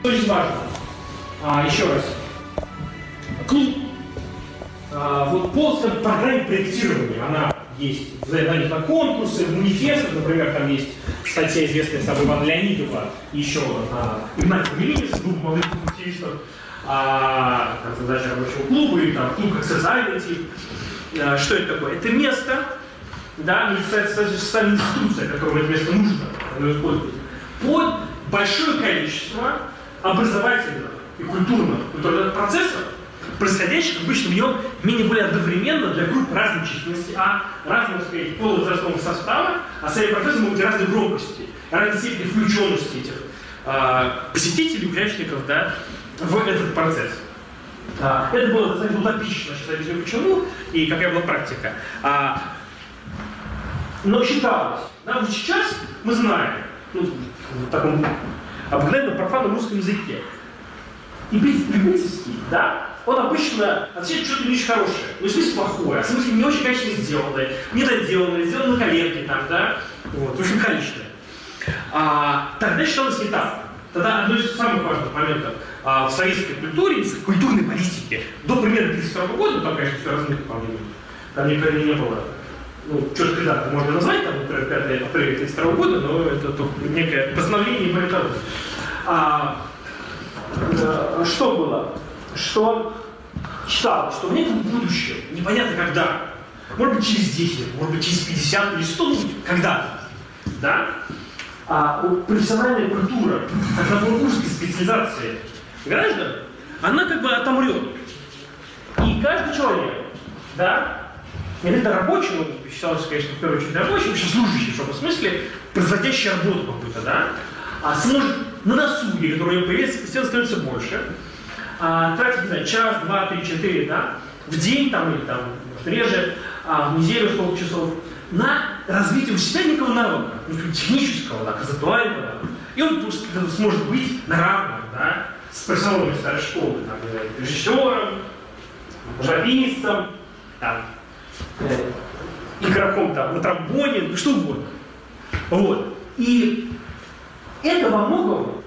Что здесь важно? А, еще раз. Клуб. А, вот по программе проектирования она есть в на конкурсы, в манифестах, например, там есть статья, известная собой Ивана Леонидова, еще на Игнатия Великис, группа молодых активистов, а, там, задача рабочего клуба, или там клуб тип. А, что это такое? Это место, да, социальная институция, которая в это место нужно, оно используется, под большое количество образовательных и культурных, процессов, происходящих обычно в нем менее более одновременно для групп разной численности, а разного, сказать, полувозрастного состава, а сами процессы могут быть разной громкости, разной степени включенности этих э, посетителей, участников да, в этот процесс. А, это было достаточно утопично, сейчас объясню почему, и какая была практика. А, но считалось, да, вот сейчас мы знаем, ну, в таком обыкновенном профанном русском языке, и прибытительский, да, он обычно означает что-то не очень хорошее. Ну, в смысле плохое, а в смысле не очень качественно сделанное, недоделанное, сделано на коленке там, да, вот, в общем, количество. А, тогда считалось не так. Тогда одно из самых важных моментов а, в советской культуре, в культурной политике, до примерно 1932 года, там, конечно, все размыто, по-моему, там никогда не было ну, дату можно назвать, там, например, 5 апреля 1932 года, но это только некое постановление по а, э, Что было? Что считалось, что в неком будущем, непонятно когда, может быть через 10 может быть через 50 или 100, ну, когда да? А профессиональная культура, как на узкой специализации граждан, она как бы отомрет. И каждый человек, да, это рабочий, ну, считалось, конечно, в первую очередь рабочий, вообще служащий в смысле, производящий работу какую-то, да, а сможет на досуге, который появится, постепенно становится больше, а, тратить, не знаю, час, два, три, четыре, да, в день там или там, может, реже, а, в неделю сколько часов, на развитие у себя некого навыка, ну, технического, да, концептуального, и он сможет быть на равных, да, с профессионалами старой школы, там, режиссером, живописцем, там, э, игроком там, на тромбоне, ну, что угодно. Вот. И это во многом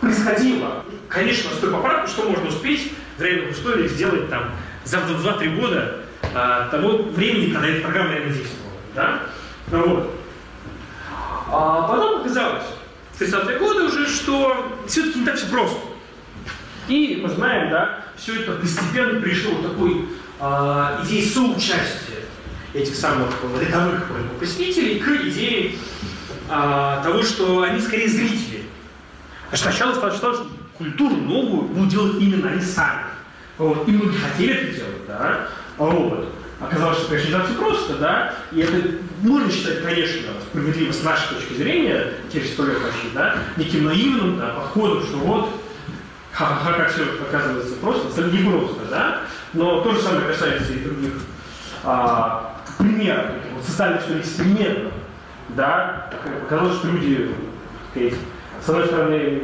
происходило, конечно, с той поправкой, что можно успеть в реальных условиях сделать там за 2-3 года а, того времени, когда эта программа реально действовала. Да? Ну, вот. А потом оказалось, в 30-е годы уже, что все-таки не так все просто. И мы знаем, да, все это постепенно пришло такой э, идее соучастия этих самых рядовых посетителей к идее э, того, что они скорее зрители. Сначала считалось, что культуру новую будут делать именно они сами. Вот. И многие хотели это делать, да, вот. Оказалось, что, конечно, не так все просто, да, и это можно считать, конечно, справедливо с нашей точки зрения, через сто лет почти, да, неким наивным да, подходом, что вот, ха-ха-ха, как все оказывается просто, это не просто, да, но то же самое касается и других а, примеров, вот, социальных, что ли, экспериментов, да, оказалось, что люди, с одной стороны,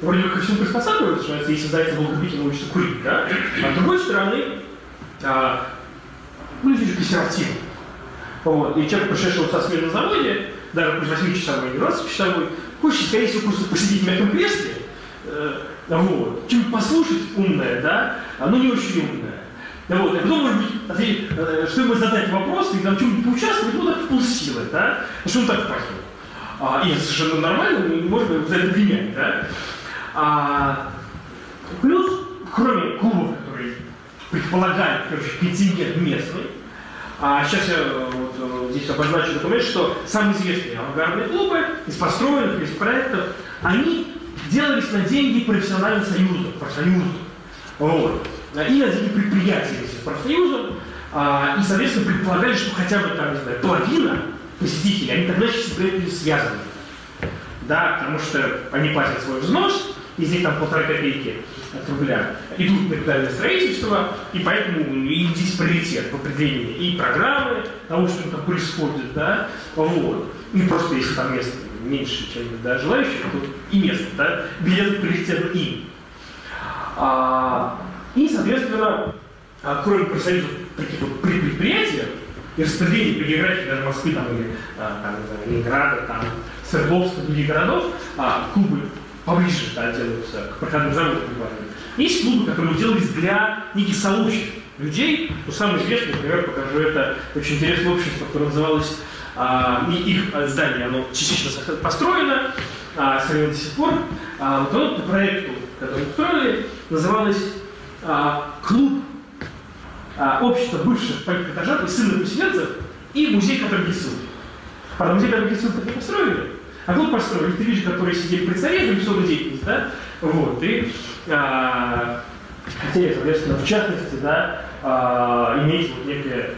вроде бы ко всему приспосабливаются, что если зайца был купить, он учится курить, да, а с другой стороны, а, ну, люди консервативны. Вот. И человек, пришедший со смены на заводе, даже пусть 8-часовой или 20-часовой, хочет, скорее всего, просто посидеть в мягком кресле, э, вот, чем послушать умное, да, оно не очень умное. Вот, а потом, может быть, ответить, э, что ему задать вопрос, и там чем-нибудь поучаствовать, ну, так в полсилы, да, что он так пахнет. А, и совершенно нормально, можно за это обвинять, да. А, плюс, кроме клубов, которые предполагают, короче, контингент местный, а сейчас я вот, э, здесь обозначу документ, что самые известные авангардные клубы из построенных, из проектов, они делались на деньги профессиональных союзов, профсоюзов. Вот. И на деньги предприятий этих профсоюзов. А, и, соответственно, предполагали, что хотя бы там, не знаю, половина посетителей, они тогда еще с связаны. Да, потому что они платят свой взнос, из них там полторы копейки от рубля, идут на капитальное строительство, и поэтому и здесь приоритет в определении и программы того, что там происходит, да, вот. И просто если там место меньше, чем да, желающих, то и место, да, билет приоритет им. А, и, соответственно, а, кроме профсоюзов таких вот предприятий, и распределение по географии даже Москвы там, или а, там, Ленинграда, там, Свердловска, других городов, а, клубы поближе да, делаются к проходным заводам. Есть клубы, которые делались для неких сообществ людей. Ну, самый известный, например, покажу, это очень интересное общество, которое называлось и их здание, оно частично построено, а, сохранено до сих пор. А, вот оно по проекту, который построили, называлось а, «Клуб а, общества бывших политкотажат и сына поселенцев и музей Катаргису». Правда, музей Катаргису так не построили, а клуб построили. Это люди, которые сидели при царе, замесовой деятельность, да? Вот, и а, хотели, соответственно, в частности, да, а, иметь вот некое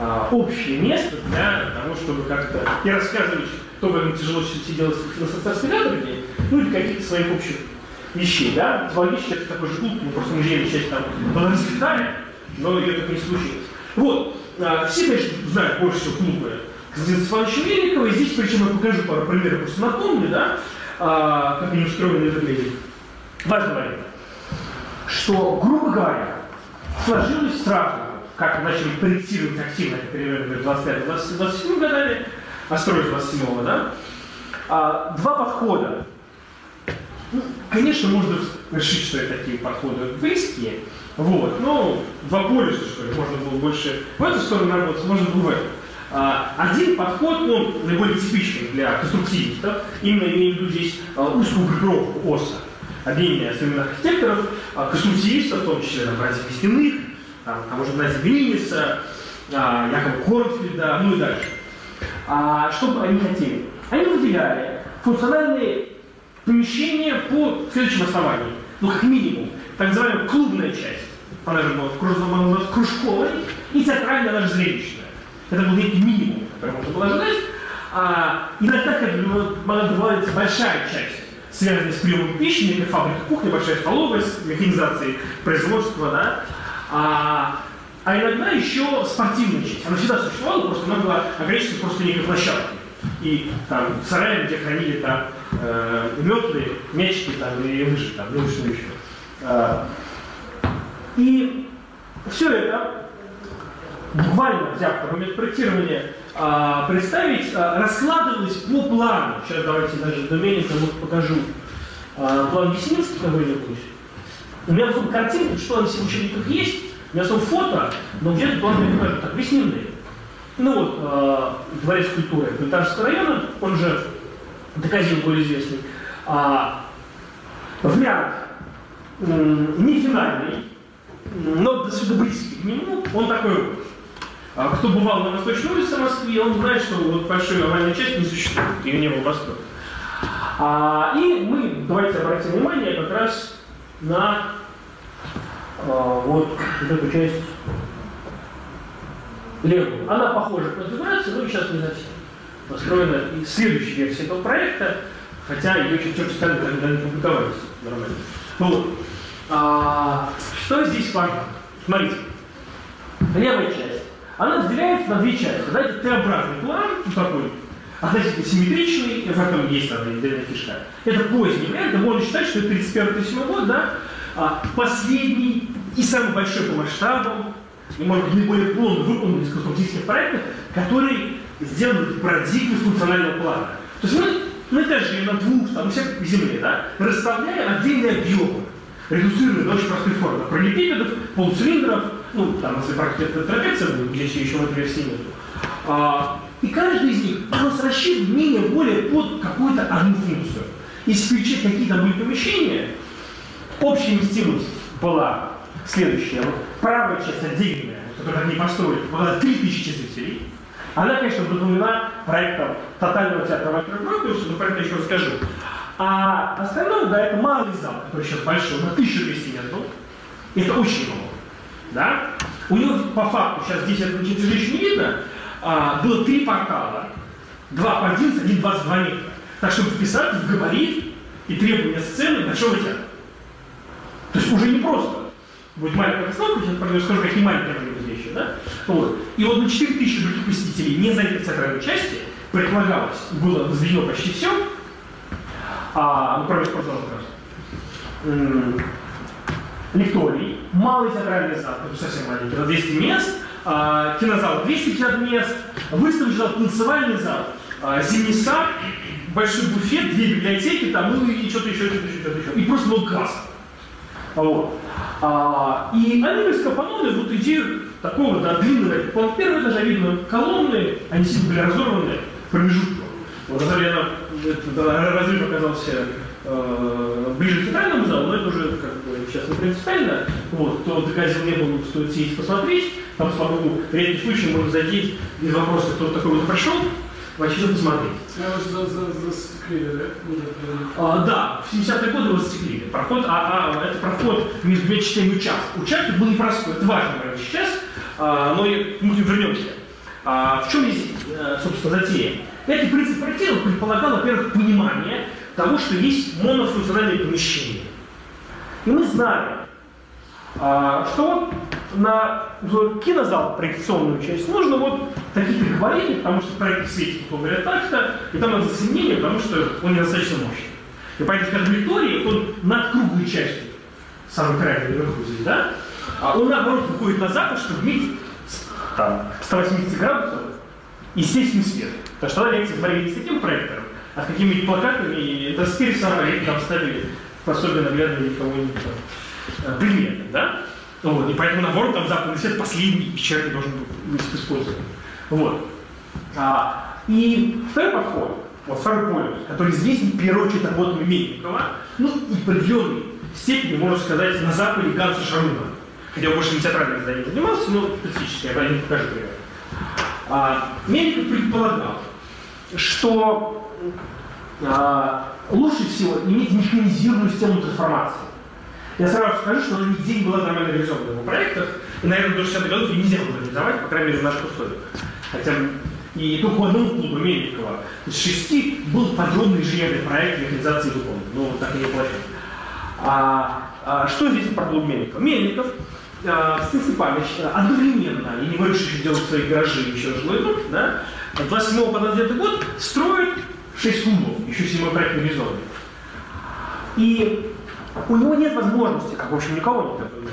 а, общее место для того, чтобы как-то и рассказывать, кто им тяжело сиделось на социальной ну или каких-то своих общих вещей, да. Логично, это такой же клуб, мы просто музейную часть там была расцветали, но ее так не случилось. Вот, а, все, конечно, знают больше всего клубы Константина Степановича Мельникова, и здесь, причем я покажу пару примеров, просто напомню, да, а, как они устроены выглядят. Важный момент, что, грубо говоря, сложилось сразу как начали проектировать активно, примерно 25-27 годами, а строить 27 да? А, два подхода. Ну, конечно, можно решить, что это такие подходы близкие, вот, но два полюса, что ли, можно было больше в эту сторону работать, можно было в эту. А, один подход, он наиболее типичный для конструктивистов, именно имею в виду здесь а, узкую группировку ОСА, объединение современных архитекторов, а, конструктивистов, в том числе там, братьев Костяных, там, того же Нази Гриниса, а, Якова Корнфельда, ну и дальше. А, что бы они хотели? Они выделяли функциональные помещения по следующему основанию. Ну, как минимум, так называемая клубная часть. Она же была кружковой и театральная, она же зрелищная. Это был некий минимум, который можно было ожидать. А, иногда как бы могла добавиться большая часть, связанная с приемом пищи, некая фабрика кухни, большая столовая с механизацией производства, да, а, а иногда еще спортивная часть. Она всегда существовала, просто она была ограничена просто некой площадкой. И там сараи, где хранили там э, метлы, мячики там, и лыжи, там, ну что еще. А, и все это, буквально взяв в момент проектирования, а, представить, а, раскладывалось по плану. Сейчас давайте даже до менее покажу. А, план Весенинский какой-нибудь. У меня в картинке, что на всех учебниках есть, у меня есть фото, но где-то план не покажу, так, весенние. Ну вот, э, дворец культуры Культарского района, он же Доказил более известный, а, в ряд не финальный, но до близкий к нему, он такой а кто бывал на Восточной улице Москвы, он знает, что вот большой овальной части не существует, ее не было построено. А, и мы, давайте обратим внимание как раз на а, вот, вот эту часть левую. Она похожа по конфигурации, но сейчас не совсем. Построена и следующая версия этого проекта, хотя ее чуть-чуть стали когда не публиковались нормально. Ну. А, что здесь важно? Смотрите. Левая часть. Она разделяется на две части. Да, это Т-образный план, ну, такой, относительно симметричный, в этом есть отдельная фишка. Это поздний вариант, можно считать, что это 31 год, да, а, последний и самый большой по масштабам, и, может быть, наиболее полно выполненный из конструктивных проектов, который сделан парадигмой функционального плана. То есть мы, мы даже на двух, там, у всех земле, да, расставляем отдельные объемы, редуцированные до очень простой формы. Параллелепипедов, полуцилиндров, ну, там, если практика трапеция здесь еще в этой версии. И каждый из них нас рассчитан менее более под какую-то одну функцию. Если какие-то были помещения, общая вместимость была следующая. Вот правая часть отдельная, которую они построили, была 3000 зрителей. Она, конечно, вдохновлена проектом тотального театра Вальтера Гробиуса, но про это еще расскажу. А остальное, да, это малый зал, который сейчас большой, на 1200 мест был. Это очень много. Да? У него по факту, сейчас здесь это еще не видно, а, было три портала. Два по 11, один 22 метра. Так, чтобы вписаться в габарит и требования сцены большого театра. То есть уже не просто. Будет маленькая постановка, сейчас расскажу, какие маленькие были вещи, да? Вот. И вот на 4000 других посетителей, не занятой театральной части, предполагалось, было возведено почти все, а, ну, кроме спортзала раз. Лекторий, малый театральный зал, совсем маленький, на 200 мест, кинозал 250 мест, выставочный зал, танцевальный зал, зимний сад, большой буфет, две библиотеки, там, ну и что-то еще, что-то еще, что-то еще. И просто был газ. Вот. А, и они были скопанули вот идею такого да, длинного, по первого этажа видно колонны, они сильно были разорваны промежутком. Вот, разрыв оказался э, ближе к центральному залу, но это уже как бы сейчас не принципиально. Вот, кто доказил не был, стоит сесть посмотреть. Там, слава богу, в редких случаях можно зайти без вопроса, кто такой вот прошел, вообще посмотреть. За, за, застеклили, да? А, да, в 70-е годы его застеклили. Проход, а, а, это проход между двумя частями участка. Участок был непростой, это важно, наверное, сейчас, а, но мы к нему вернемся. А, в чем есть, э, собственно, затея? Этот принцип проектирования предполагал, во-первых, понимание того, что есть монофункциональные помещения. И мы знаем, а, что на в кинозал проекционную часть нужно вот такие-то габариты, потому что проект светит, условно говоря, так-то, и там надо засемнение, потому что он недостаточно мощный. И поэтому, скажем, лекторий, он над круглой частью, самый крайний наверху здесь, да, а он наоборот выходит на запад, чтобы иметь там, 180 градусов естественный свет. Потому что смотрели не с таким проектором, а какими-нибудь плакатами, и это теперь самое там ставили пособие наглядное или кого-нибудь там, предметом, да? Вот, и поэтому, наоборот, там западный свет последний печать должен быть использован. Вот. А, и второй подход, вот второй полюс, который известен в первую очередь работами Мельникова, ну и в определенной степени, можно сказать, на Западе Ганса Шаруна. Хотя он больше не театральным изданием занимался, но специфически, я не покажу пример. А, Мельников предполагал, что а, лучше всего иметь механизированную систему трансформации. Я сразу скажу, что она нигде не была нормально реализована в проектах, и, наверное, до 60-х годов ее нельзя было реализовать, по крайней мере, в наших условиях. Хотя и только у одного клуба Мельникова из шести был подробный инженерный проект механизации выполнен, но так и не получилось. А, а, что здесь про клуб Мельникова? Мельников а, Степанович одновременно, и не говорю, что еще делают свои гаражи, еще жилой дом, да, 27 по 29 год строит 6 клубов, еще 7 проект реализован. И у него нет возможности, как в общем никого нет,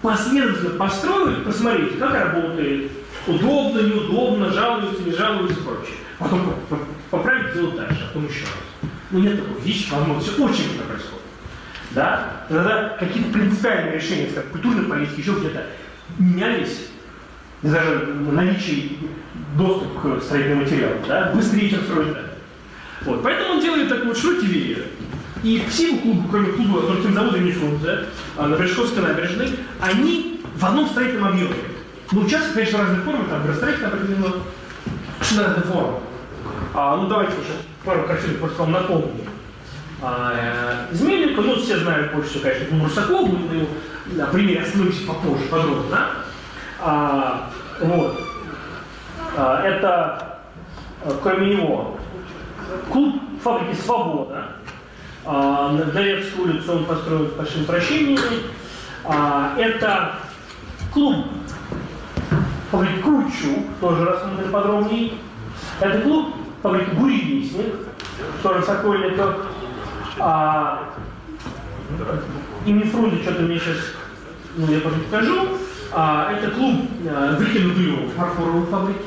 последовательно построить, посмотреть, как работает, удобно, неудобно, жалуются, не жалуются и прочее. Потом поправить, делать дальше, а потом еще раз. Ну нет такой физической возможности, очень это происходит. Да? Иногда какие-то принципиальные решения, как культурной политики, еще где-то менялись, даже наличие доступа к строительным материалам, да, быстрее, чем строить Вот. Поэтому он делает такой вот широкий веер. И все клубы, кроме клуба Туркинзавода и Нефрунзе, на Бережковской набережной, они в одном строительном объеме. Ну, участки, конечно, разных форм, там градостроительно определено, очень разные формы. А, ну, давайте сейчас пару картинок просто вам напомню. А, э, Измельника, ну, все знают больше конечно, Клуб Русаков, мы на его на примере остановимся попозже, подробно, да? А, вот. А, это, э, кроме него, клуб фабрики «Свобода», а, на Галерскую улицу он построен с большим прощениями. А, это клуб фабрики Кручу, тоже рассмотрели подробнее. Это клуб фабрики Буревестник, тоже Сокольников. А, имени Фрунзе что-то мне сейчас, ну, я покажу. А, это клуб а, выкинутый фарфоровой фабрики.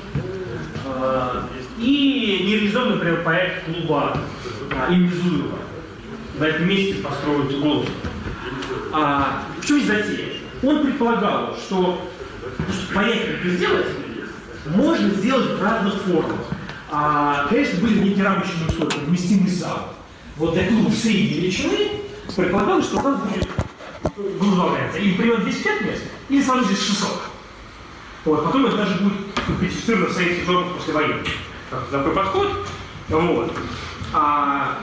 А, и нереализованный, например, проект клуба а, имени Зуева в этом месте построить голос. А в чем затея? Он предполагал, что чтобы понять, как это сделать, можно сделать в разных формах. А, конечно, были некие рамочные условия, вместимый зал. Вот для клуба средней величины предполагалось, что там будет возглавляется или примерно 205 мест, или сразу здесь 600. Вот, потом это даже будет кодифицировано в советских нормах после войны. Такой подход. Вот. А,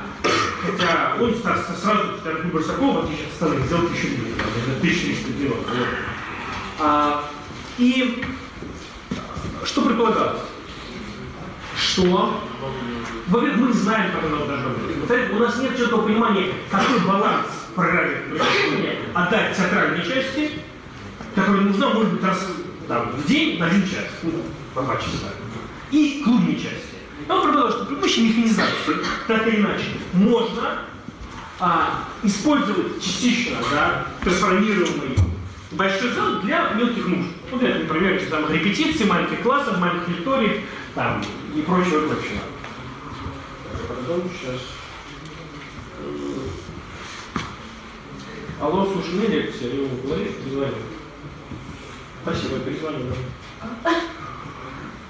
Хотя он сразу, скажем, Барсаков, в отличие от остальных, сделал еще меньше, 1300 делов. Вот. А, и что предполагалось? Что? Во-первых, мы знаем, как оно должно быть. Во-вторых, у нас нет четкого понимания, какой баланс программы отдать театральной части, которая нужна, может быть, раз там, в день на один час, ну, по два часа, и клубной части. Он предполагал, что при помощи механизации, так или иначе, можно а, использовать частично да, трансформируемый большой зал для мелких нужд. Ну, для, например, если там репетиции, маленьких классов, маленьких лекторий там, и прочего, и прочего. потом сейчас. Алло, слушай, мне лекция, я ему говоришь, перезвоню. Спасибо, перезвоню.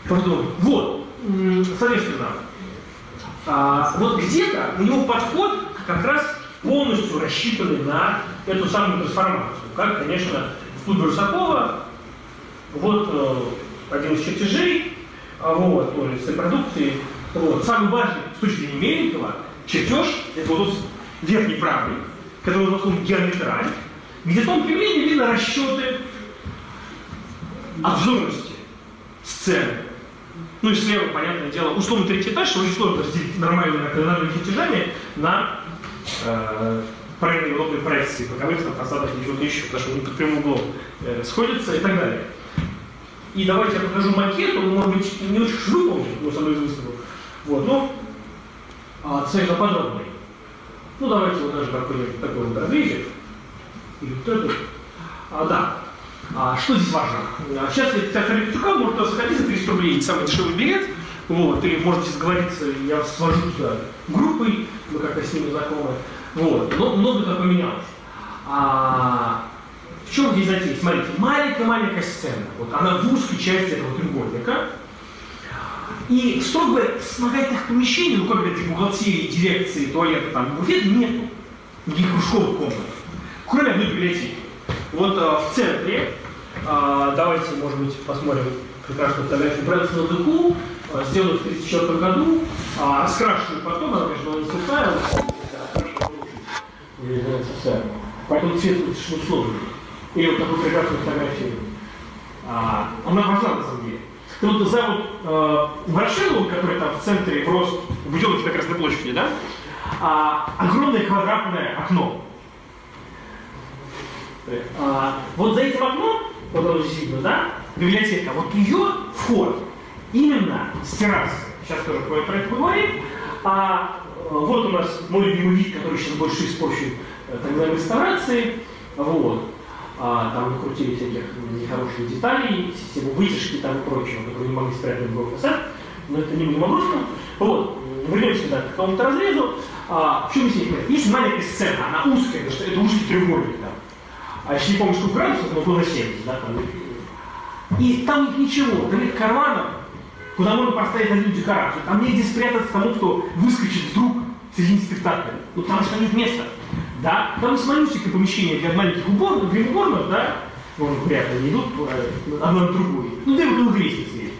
Пардон. Вот, соответственно, а, вот где-то у него подход как раз полностью рассчитанный на эту самую трансформацию. Как, конечно, в Тут Русакова, вот э, один из чертежей, вот, то есть продукции, вот, самый важный с точки зрения Мельникова чертеж, это вот тот верхний правый, который в основном геометраль, где в том примере видно расчеты обзорности сцены. Ну и слева, понятное дело, условно третий этаж, очень сложно разделить нормальными кардинальными чертежами на э, правильные удобные проекции боковых там, фасадах или чего-то еще, потому что они под прямым углом э, сходятся и так далее. И давайте я покажу макет, он, может быть, не очень выполнен, но со мной. Вот, но а, цельно подробный. Ну, давайте вот даже какой-нибудь такой вот разрезик. Или вот этот. А, да. А, что здесь важно? А, сейчас театр Петрука может заходить за 300 рублей, самый дешевый билет. Вот, и можете сговориться, я вас свожу туда группой, мы как-то с ними знакомы. Вот, но много то поменялось. А, в чем здесь затея? Смотрите, маленькая-маленькая сцена. Вот она в узкой части этого треугольника. И говоря, вспомогательных помещений, ну как это бухгалтерии, дирекции, туалета, там, буфет нету. Никаких кружковых комнат. Кроме одной библиотеки. Вот а, в центре, а, давайте, может быть, посмотрим прекрасную фотографию Брэнсона Деку, а, сделанную в 1934 году, а, раскрашенную потом, она, конечно, не сухая, Поэтому цвет очень сложный. Или вот такой прекрасной фотографии. А, она важна на самом деле. И вот за вот э, Ворошиловым, который там в центре, в рост, в Буденовке на Красной площади, да, а, огромное квадратное окно. А, вот за этим окном, вот оно здесь видно, да, библиотека, вот ее вход именно с террасы. Сейчас тоже про это поговорим. А, вот у нас мой любимый вид, который сейчас больше испорчен э, так называемой реставрации. Вот а, там накрутили всяких нехороших деталей, систему вытяжки там и прочего, которые не могли спрятать в ГФСР, но это не будем обрушено. Вот, вернемся да, к какому-то разрезу. А, в чем здесь говорит? Есть маленькая сцена, она узкая, потому что это узкий треугольник. Да. А если не помню, сколько градусов, но было 70, да, там. И там нет ничего, там нет карманов, куда можно поставить одну декорацию. Там негде спрятаться тому, кто выскочит вдруг в середине спектакля. Ну, потому что нет места. Да? Там есть малюсенькое помещение для маленьких уборных, для уборных, да? Вон, вряд ли они идут э, одно на другое. Ну, где около лестницы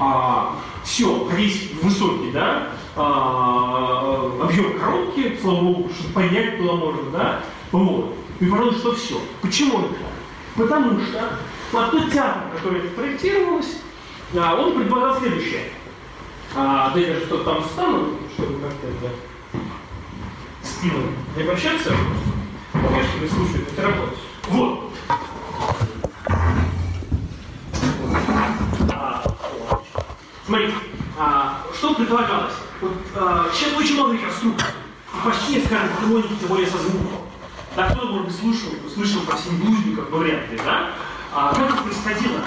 а, Все, весь высокий, да? А, объем коробки, слава богу, чтобы понять туда можно, да? Вот. И, пожалуй, что все. Почему это так? Потому что вот тот театр, который проектировалось, а, он предполагал следующее. А, да я даже что там встану, чтобы как-то это спину не обращаться, конечно, не слушают, это работает. Вот. А, смотрите, а, что предполагалось? Вот, а, сейчас очень много реконструкций. И почти, скажем, тем более со звуком. Да, кто-то, может быть, слышал, слышал про семиблузников, но вряд ли, да? А как это происходило?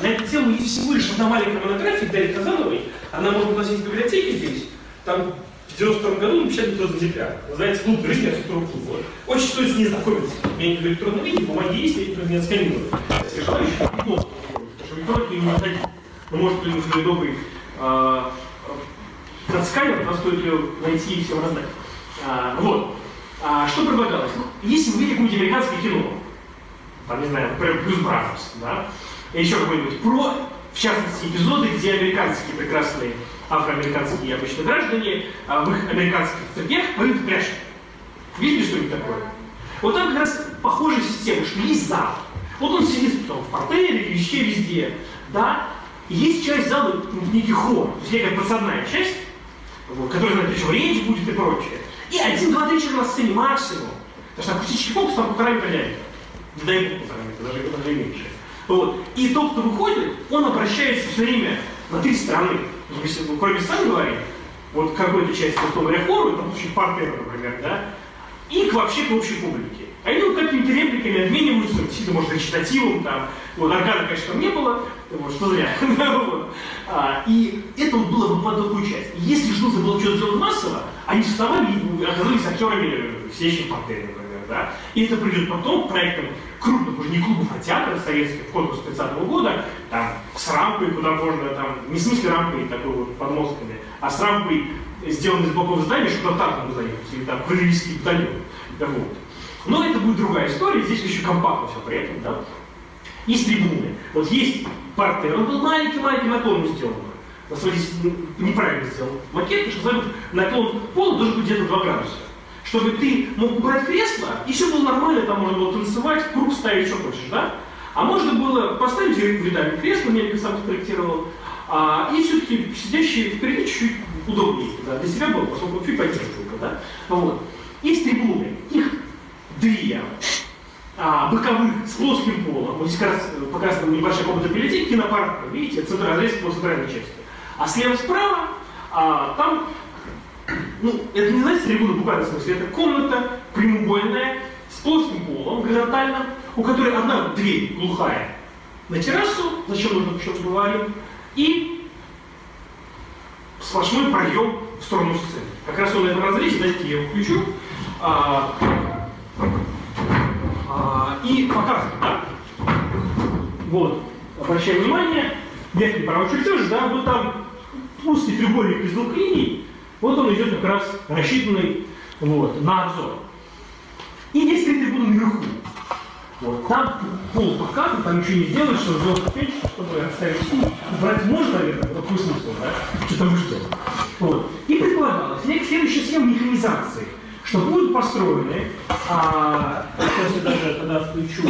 На эту тему есть всего лишь одна маленькая монография Дарьи Казановой. Она может носить в библиотеке здесь. Там в 92 году напечатали «Кто декабря». Называется «Клуб жизни архитектуры клуба». Очень стоит с ней знакомиться. Я не в электронном виде, бумаги есть, я их не отсканирую. Если желающие, ну, что электроники не находить. Но может кто-нибудь или добрый а, отсканер, но стоит ее найти и всем раздать. А, вот. А, что предлагалось? Ну, если вы видите какое-нибудь американское кино, там, не знаю, например, Плюс Бразерс, да, и еще какой-нибудь, про, в частности, эпизоды, где американские прекрасные афроамериканские обычно граждане а в их американских церквях поют пляж. Видели что-нибудь такое? Вот там как раз похожая система, что есть зал. Вот он сидит там, в портере, везде, везде. Да? И есть часть зала, некий хор, то есть некая подсадная часть, вот, которая знает, что речь будет и прочее. И один, два, три человека на сцене максимум. Потому что акустический фокус там полтора метра. Не дай бог полтора метра, даже, даже меньше. Вот. И тот, кто выходит, он обращается все время на три стороны. Если мы кроме сами говорим, вот какой-то части, условно хору, это в случае партнера, например, да, и к вообще к общей публике. Они вот какими-то репликами обмениваются, действительно, может, речитативом, там, вот, органа, конечно, там не было, вот, что зря. а, и это вот было в такую часть. Если же нужно было что-то сделать массово, они вставали и оказались актерами в следующем портере, например, да. И это придет потом к проектам крупных, не клубов, а театров советских, в конкурс 30 -го года, там, с рампой, куда можно, там, не в смысле рампой такой вот подмостками, а с рампой, сделанной из блоков здания, чтобы на танком заехать, или там, кавалерийский батальон. Да, вот. Но это будет другая история, здесь еще компактно все при этом, да. Есть трибуны. Вот есть партер, он был маленький-маленький наклон сделан. На самом деле неправильно сделал макет, потому что наклон пола должен быть где-то 2 градуса. Чтобы ты мог убрать кресло, и все было нормально, там можно было танцевать, круг ставить, что хочешь, да? А можно было поставить рядами кресло, я сам спроектировал, а, и все-таки сидящие впереди чуть-чуть удобнее, да, для себя было, поскольку чуть поддержка, да? Вот. Есть трибуны, их две а, боковых с плоским полом. Вот здесь как раз э, показана небольшая комната библиотеки, кинопарк, видите, центр, разрез по центральной части. А слева-справа, а, там, ну, это не знаете трибуна в буквальном смысле, это комната прямоугольная, с плоским полом, горизонтально, у которой одна дверь глухая на террасу, зачем нужно еще поговорим, и сплошной проем в сторону сцены. Как раз он на этом разрезе, дайте я его включу. А, а, и показывает, да. Вот, обращаем внимание, верхний правый чертеж, да, вот там узкий треугольник из двух линий, вот он идет как раз рассчитанный вот, на обзор. И есть три трибуны наверху. Вот, там пол покатый, там ничего не сделаешь, чтобы сделать печь, чтобы оставить Брать можно, наверное, но какой смысл, да? Что там ждет. Вот. И предполагалось, следующая схема механизации – что будут построены, а, сейчас я даже тогда включу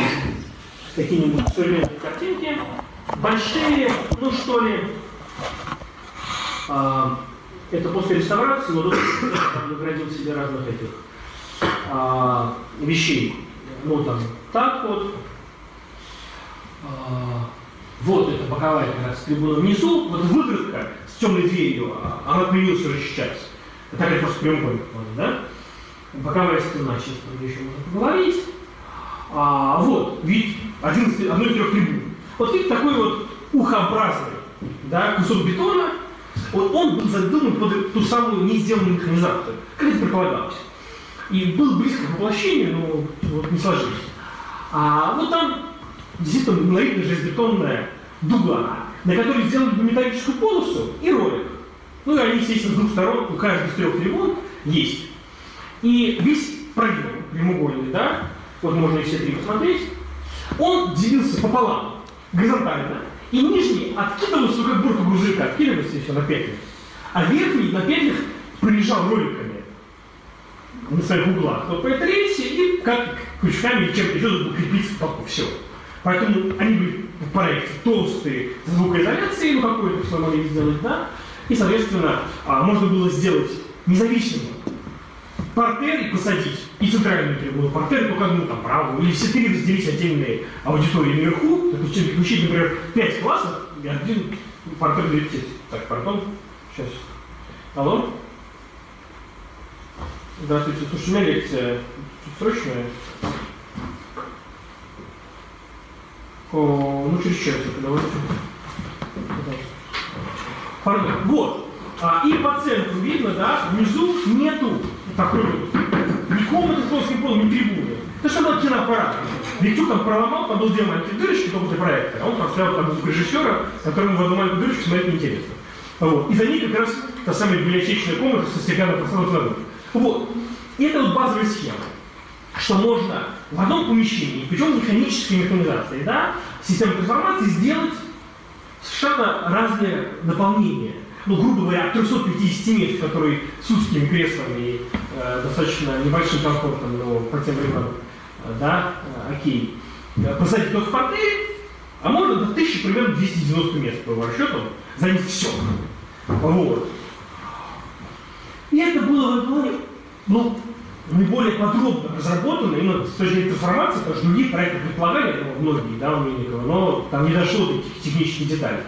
какие-нибудь современные картинки, большие, ну что ли, а, это после реставрации, там наградил себе разных этих а, вещей. Ну там так вот. А, вот это боковая как раз трибуна внизу, вот выгородка с темной дверью, она появилась уже сейчас. Это как просто прямоугольник, да? боковая стена, сейчас про еще можно поговорить. А, вот, вид один, одной из трех трибун. Вот вид такой вот ухообразный, да, кусок бетона, вот он был задуман под ту самую не сделанную механизацию, как это предполагалось. И был близко к воплощению, но вот не сложилось. А вот там действительно монолитная железобетонная дуга, на которой сделали металлическую полосу и ролик. Ну и они, естественно, с двух сторон, у каждой из трех трибун есть и весь проем прямоугольный, да, вот можно и все три посмотреть, он делился пополам, горизонтально, и нижний откидывался, как бурка грузовика, откидывался все на петлях. А верхний на петлях пролежал роликами на своих углах. Вот по этой рельсе и как крючками чем-то еще крепиться к. Все. Поэтому они были в проекте толстые, звукоизоляции, ну какое-то все могли сделать, да, и, соответственно, а, можно было сделать независимо портер и посадить, и центральную трибуну портер, только одну там правую, или все три разделить отдельные аудитории наверху, включить, например, пять классов, и один портер детей. Так, пардон, сейчас. Алло? Здравствуйте, слушай, у меня лекция чуть срочная. О, ну, через час, давайте. Пардон. Вот. А, и по центру видно, да, внизу нету такой ни комнаты с плоским полом, ни трибуны. Это что был киноаппарат. Виктюк там проломал, там был две маленькие дырочки, только для проекта, а он поставил там звукорежиссера, которому в одну маленькую дырочку смотреть неинтересно. Вот. И за ней как раз та самая библиотечная комната со стеклянным пространством. Вот. И это вот базовая схема что можно в одном помещении, причем механической механизации, да, системы трансформации сделать совершенно разные дополнения ну, грубо говоря, 350 мест, которые с узкими креслами и э, достаточно небольшим комфортом, но по тем временам, э, да, э, окей, э, посадить только в портере, а можно до 1000 примерно 290 мест по расчетам занять все. Вот. И это было в плане, ну, наиболее подробно разработано именно с точки зрения трансформации, потому что другие проекты предполагали, ну, многие, да, у Мельникова, но там не дошло до таких технических деталей.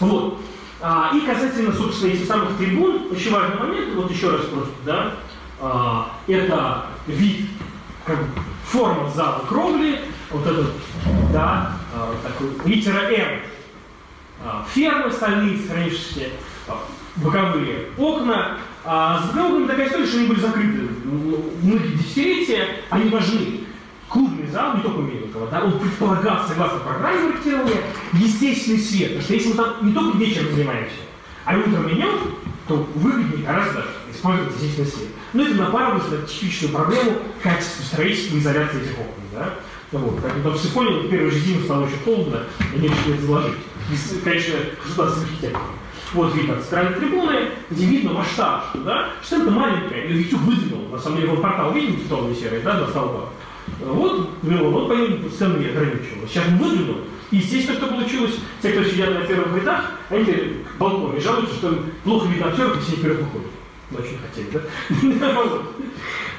Вот. А, и касательно, собственно, этих самых трибун, очень важный момент, вот еще раз просто, да, а, это вид как, форма зала кровли, вот этот, да, а, такой литера М. А, фермы стальные, хранившиеся, а, боковые окна. А с боковыми такая история, что они были закрыты многие десятилетия, они важны. Клубный зал, не только Мельникова, да, он предполагал, согласно программе проектирования, естественный свет. Потому что если мы там не только вечером занимаемся, а утром идем, то выгоднее гораздо использовать естественный свет. Но это напарывается на типичную проблему качества строительства и изоляции этих окон. Да? Ну, вот. Поэтому там в первый же зиму стало очень холодно, и они заложить. И, конечно, государственный архитектор. Вот видно от стороны трибуны, где видно масштаб, что, да, что это маленькое, и YouTube выдвинул, на самом деле, вот портал видим бетонный серый, да, до столба. Вот, ну, вот по ним сцену не ограничивал. Сейчас выдвинул, и естественно, что получилось, те, кто сидят на первых рядах, они теперь балконе жалуются, что плохо видно актеров, если они вперед выходят. Очень хотели, да?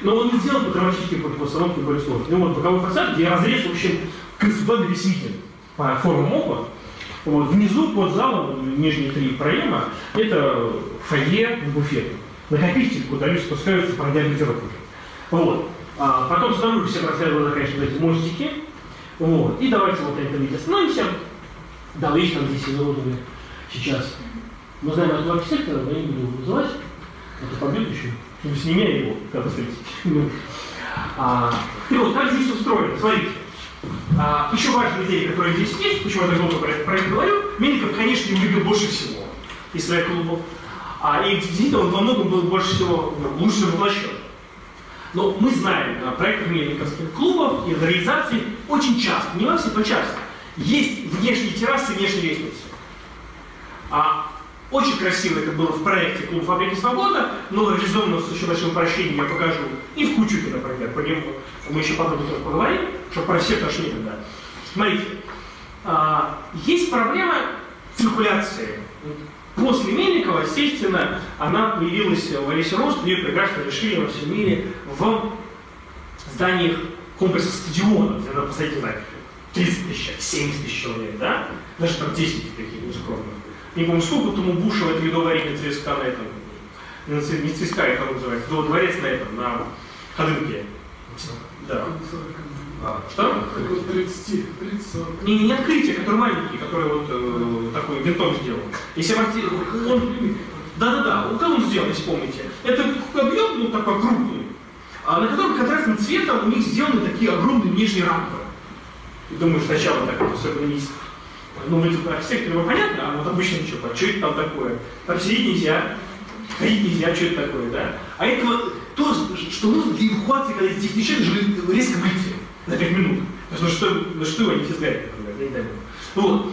Но он не сделал по драматическим постановке более сложно. Ну вот боковой фасад, где разрез, в общем, концептуально весь виден по формам окон. Вот, внизу под залом, нижние три проема, это фойе с буфетом. Накопитель, куда люди спускаются, гардероб уже. Вот. А потом снаружи все проследовали, конечно, эти мостики. Вот. И давайте вот на этом виде остановимся. Да, есть там здесь изуродовали сейчас. Мы знаем этого архитектора, но я не буду называть. Это побьют еще. Чтобы с ними его, когда встретить. Ну. А, и вот как здесь устроено, смотрите. А, еще важная идея, которая здесь есть, почему я так долго про это, про это говорю, Мельников, конечно, не любил больше всего из своих клубов. А, и действительно он во многом был больше всего лучше воплощен. Но мы знаем на проектах мельниковских клубов и в реализации очень часто, не во всех, но часто, есть внешние террасы внешние лестницы. А очень красиво это было в проекте Клуб Фабрики Свобода, но реализовано с очень большим упрощением я покажу. И в Кучуке, например, по нему мы еще подробно тоже поговорим, чтобы про все пошли тогда. Смотрите, а, есть проблема циркуляции. После Мельникова, естественно, она появилась в Олесе Рост, ее прекрасно решили во всем мире в зданиях комплекса стадиона, где надо посадить, не знаю, 30 тысяч, 70 тысяч человек, да? Даже там 10 таких нескромных. Не помню, сколько тому Буша в этом ледовой арене ЦСКА на этом, не ЦСКА, как он называется, дворец на этом, на Ходынке. Да. А, что? 30, 30, Не, не, открытие, который маленький, который вот э, такой винтом сделан. Если он, да-да-да, вот он сделан, если помните. Это объем, ну, такой крупный, а на котором контрастным цветом у них сделаны такие огромные внешние рампы. И думаю, сначала так особенно не ну, вы тут архитекторы, вы понятно, а вот обычно что, а это там такое? Там сидеть нельзя, ходить нельзя, что это такое, да? А это вот то, что нужно для эвакуации, когда здесь встречают, резко выйти на 5 минут. Потому что, на что они сгорят, например, я не дай Вот.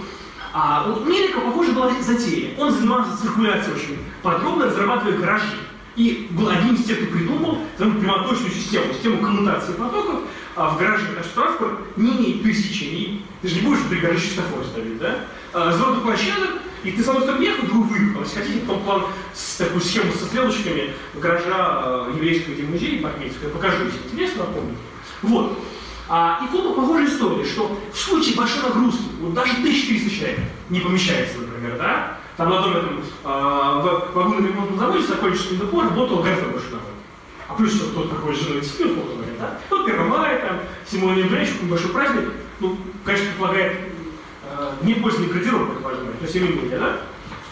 А вот Мелика, похоже, была затея. Он занимался циркуляцией очень подробно, разрабатывая гаражи. И был один из тех, кто придумал самую прямоточную систему, систему коммутации потоков а в гараже, так что транспорт не имеет пересечений. Ты же не будешь при гараже светофор ставить, да? А, площадок, и ты с одной стороны ехал, другой выехал. Если хотите, потом план с такую схему со стрелочками гаража э, еврейского музея Бахмейского, я покажу, если интересно, напомню. Вот. А, и тут похожая история, что в случае большой нагрузки, вот даже 1300 человек не помещается, например, да, там на доме там, а, в вагонно-ремонтном заводе закончился недопор, работал больше народу. А плюс еще кто-то такой женой спит, условно говоря, да? Вот 1 мая, там, 7 ноября, большой праздник, ну, конечно, предполагает э, не поздний градировок, как важно, то есть июня, да?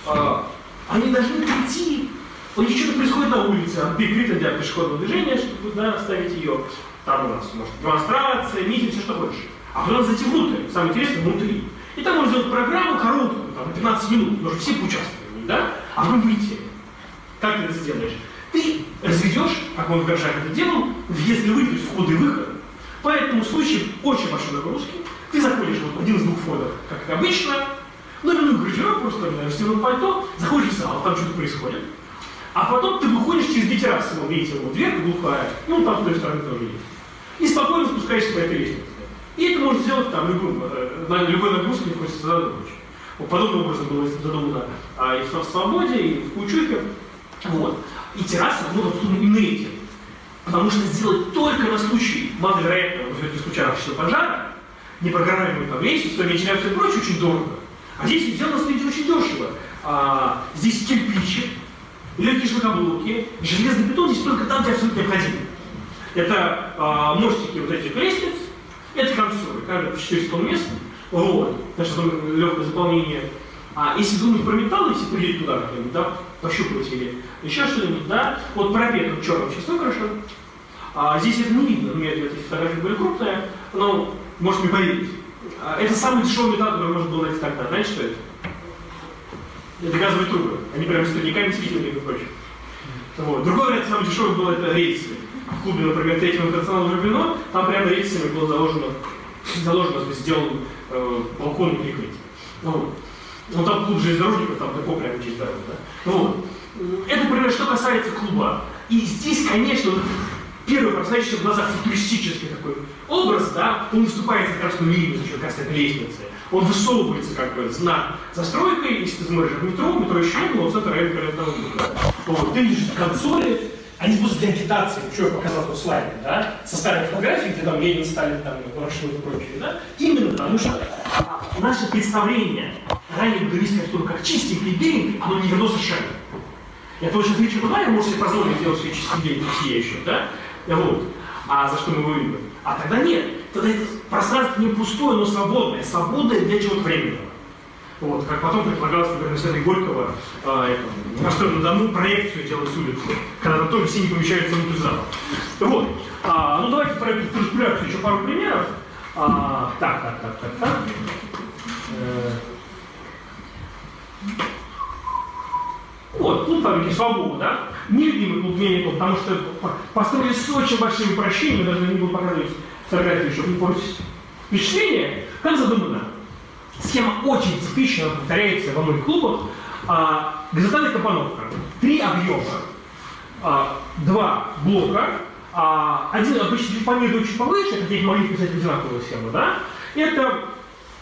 А, они должны прийти, у них что-то происходит на улице, а перекрыто для пешеходного движения, чтобы да, оставить ее. Там у нас может демонстрация, митинг, все что хочешь. А потом зайти внутрь, самое интересное, внутри. И там можно сделать программу короткую, там, 15 минут, нужно все поучаствовать, да? А потом выйти. Как ты это сделаешь? Ты разведешь, как он в горшах это делал, въезд и выезд, входы и выходы. Поэтому в случае очень большой нагрузки ты заходишь вот один из двух входов, как обычно, ну, ну, гардероб просто, в пальто, заходишь в зал, там что-то происходит. А потом ты выходишь через две террасы, вот видите, вот дверь глухая, ну там с той стороны тоже есть. И спокойно спускаешься по этой лестнице. И это можно сделать там любым, э, на любой нагрузке, хочется задумать. Вот подобным образом было задумано а, и в Свободе, и в Кучуке. Вот. И терраса была абсолютно именно этим. Потому что сделать только на случай маловероятного, в случае арктического пожара, непрограммируемую там лестницу, вентиляцию и прочее, очень дорого. А здесь сделано, смотрите, очень дешево. А, здесь кирпичи, легкие шлакоблоки, железный бетон здесь только там, где абсолютно необходимо. Это а, мостики вот этих лестниц, это консоли, каждый по 400 мест, вот, что там легкое заполнение. А если думать про металл, если прийти туда как-нибудь, да, пощупать или еще что-нибудь, да, вот парапет вот черным сейчас выкрашен, а здесь это не видно, у меня эти фотографии были крупные, но можете мне поверить. А, это самый дешевый металл, который можно было найти тогда. Знаете, что это? Это газовые трубы. Они прям с турниками светили, между прочим. Вот. Другой вариант, самый дешевый был, это рельсы. В клубе, например, третьего интернационала влюблено, там прямо рельсами было заложено, заложено, сделан э, балконный перекрытие. Ну, вот. Ну там клуб железнодорожников, там такой прямо через дорогу, да. Ну, вот. Это, например, что касается клуба. И здесь, конечно, первый бросающийся в глаза футуристический такой образ, да, он наступает за красную линию, за счет красной лестницы. Он высовывается как бы знак застройкой, если ты смотришь в метро, метро еще не было, вот это район Калетного Вот, ты видишь консоли, они просто для агитации, что я показал в слайде, да, со старой фотографией, где там Ленин, Сталин, там, Ворошилов и прочее, да, именно потому что наше представление ранее буддийской архитектуры как чистенький, беленький, оно не верно совершенно. Я тоже сейчас туда, я можете себе позволить сделать свои чистенькие беленькие еще, да, вот, а за что мы воюем. А тогда нет, тогда это пространство не пустое, но свободное, свободное для чего-то временного. Вот, как потом предполагалось, например, на Святой Горького э, на дому проекцию делать с улицы, когда там тоже все не помещаются внутрь зала. Вот. А, ну давайте про эту циркуляцию еще пару примеров. А, так, так, так, так, так. Э, вот, ну там свобода, да? Нелюбимый клуб Мельников, потому что построили с очень большими упрощениями, даже не буду показывать фотографии, чтобы не портить впечатление, как задумано. Схема очень типичная, повторяется во многих клубах. А, горизонтальная компоновка. Три объема. А, два блока. А, один обычно чуть пониже, чуть повыше, хотя их могли писать одинаковую схему, да? Это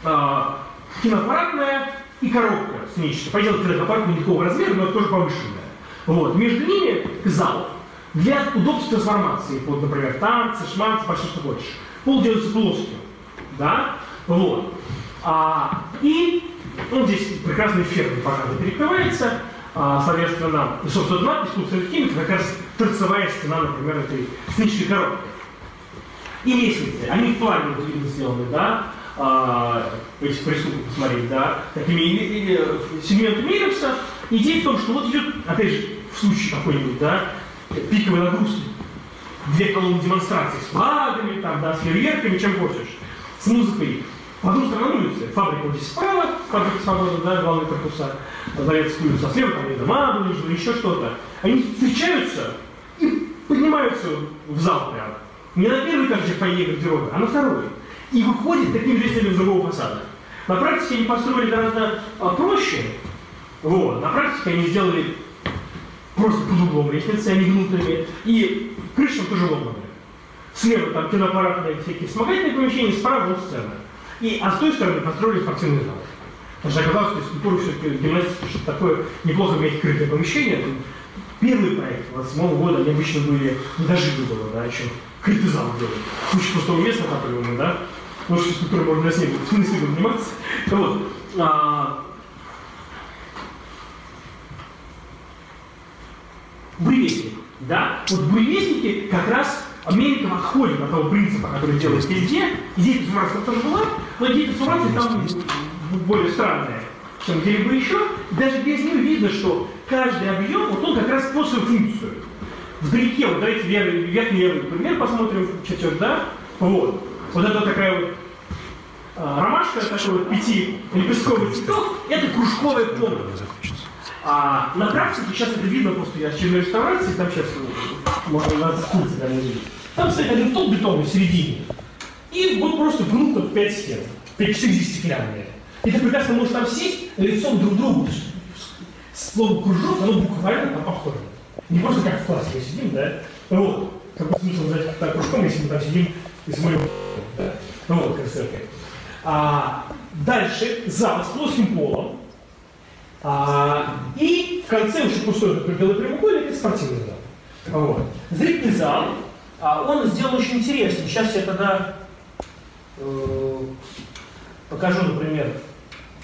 а, киноаппаратная и коробка сценическая. Поделать киноаппарат никакого размера, но тоже повышенная. Вот. Между ними зал. Для удобства трансформации, под, например, танцы, шманцы, почти что хочешь. Пол делается плоским. Да? Вот. А, и ну, здесь прекрасный фермер показывает, перекрывается, а, соответственно, и, собственно, надпись «Курсовых химик» как раз торцевая стена, например, этой сценической коробки. И лестницы, они в плане видно сделаны, да, а, эти присутствия посмотреть, да, такими сегментами Миллерса. Идея в том, что вот идет, опять же, в случае какой-нибудь, да, пиковой нагрузки, две колонны демонстрации с флагами, там, да, с фейерверками, чем хочешь, с музыкой. По одну сторону улицы, фабрика здесь справа, фабрика свобода, да, главные корпуса, дворец улица, слева там и дома были, еще что-то. Они встречаются и поднимаются в зал прямо. Не на первый этаж, фойе гардероба, а на второй. И выходит таким же стилем другого фасада. На практике они построили гораздо а, проще. Вот. На практике они сделали просто под углом лестницы, они гнутыми. И крыша тоже ломаная. Слева там киноаппаратные всякие вспомогательные помещения, справа вот сцена. И, а с той стороны построили спортивный зал. Потому что оказалось, что физкультура все-таки гимнастика, что такое неплохо иметь крытое помещение. Первый проект 27 года они обычно были, не дожили было, да, еще крытый зал делали. Куча пустого места накапливаемого, да. Может, физкультурой можно на снегу, в смысле заниматься. Вот. А, буревестник, да? Вот буревестники как раз Америка отходит от того принципа, который делает везде. Идея суммарства тоже была, но идея суммарства там более странная, чем где-либо еще. Даже без нее видно, что каждый объем, вот он как раз по свою функцию. Вдалеке, вот давайте верхний левый пример посмотрим, чертеж, да? Вот. Вот это такая вот а, ромашка, такой вот пяти лепестковый цветок, это кружковая комната. А на практике сейчас это видно просто, я очередной реставрации, там сейчас можно на экскурсии даже видеть. Там стоит один стол бетонный в середине. И вот просто гнуто пять стен. Пять здесь стеклянные. И ты прекрасно можешь там сесть лицом друг к другу. Слово кружок, оно буквально там похоже. Не просто как в классе мы сидим, да? Вот. Какой смысл называть так кружком, если мы там сидим из моего да? Вот, как А, дальше зал с плоским полом. А, и в конце очень пустой белый прямоугольник, это спортивный зал. Вот. Зрительный зал, он сделан очень интересно. Сейчас я тогда э, покажу, например,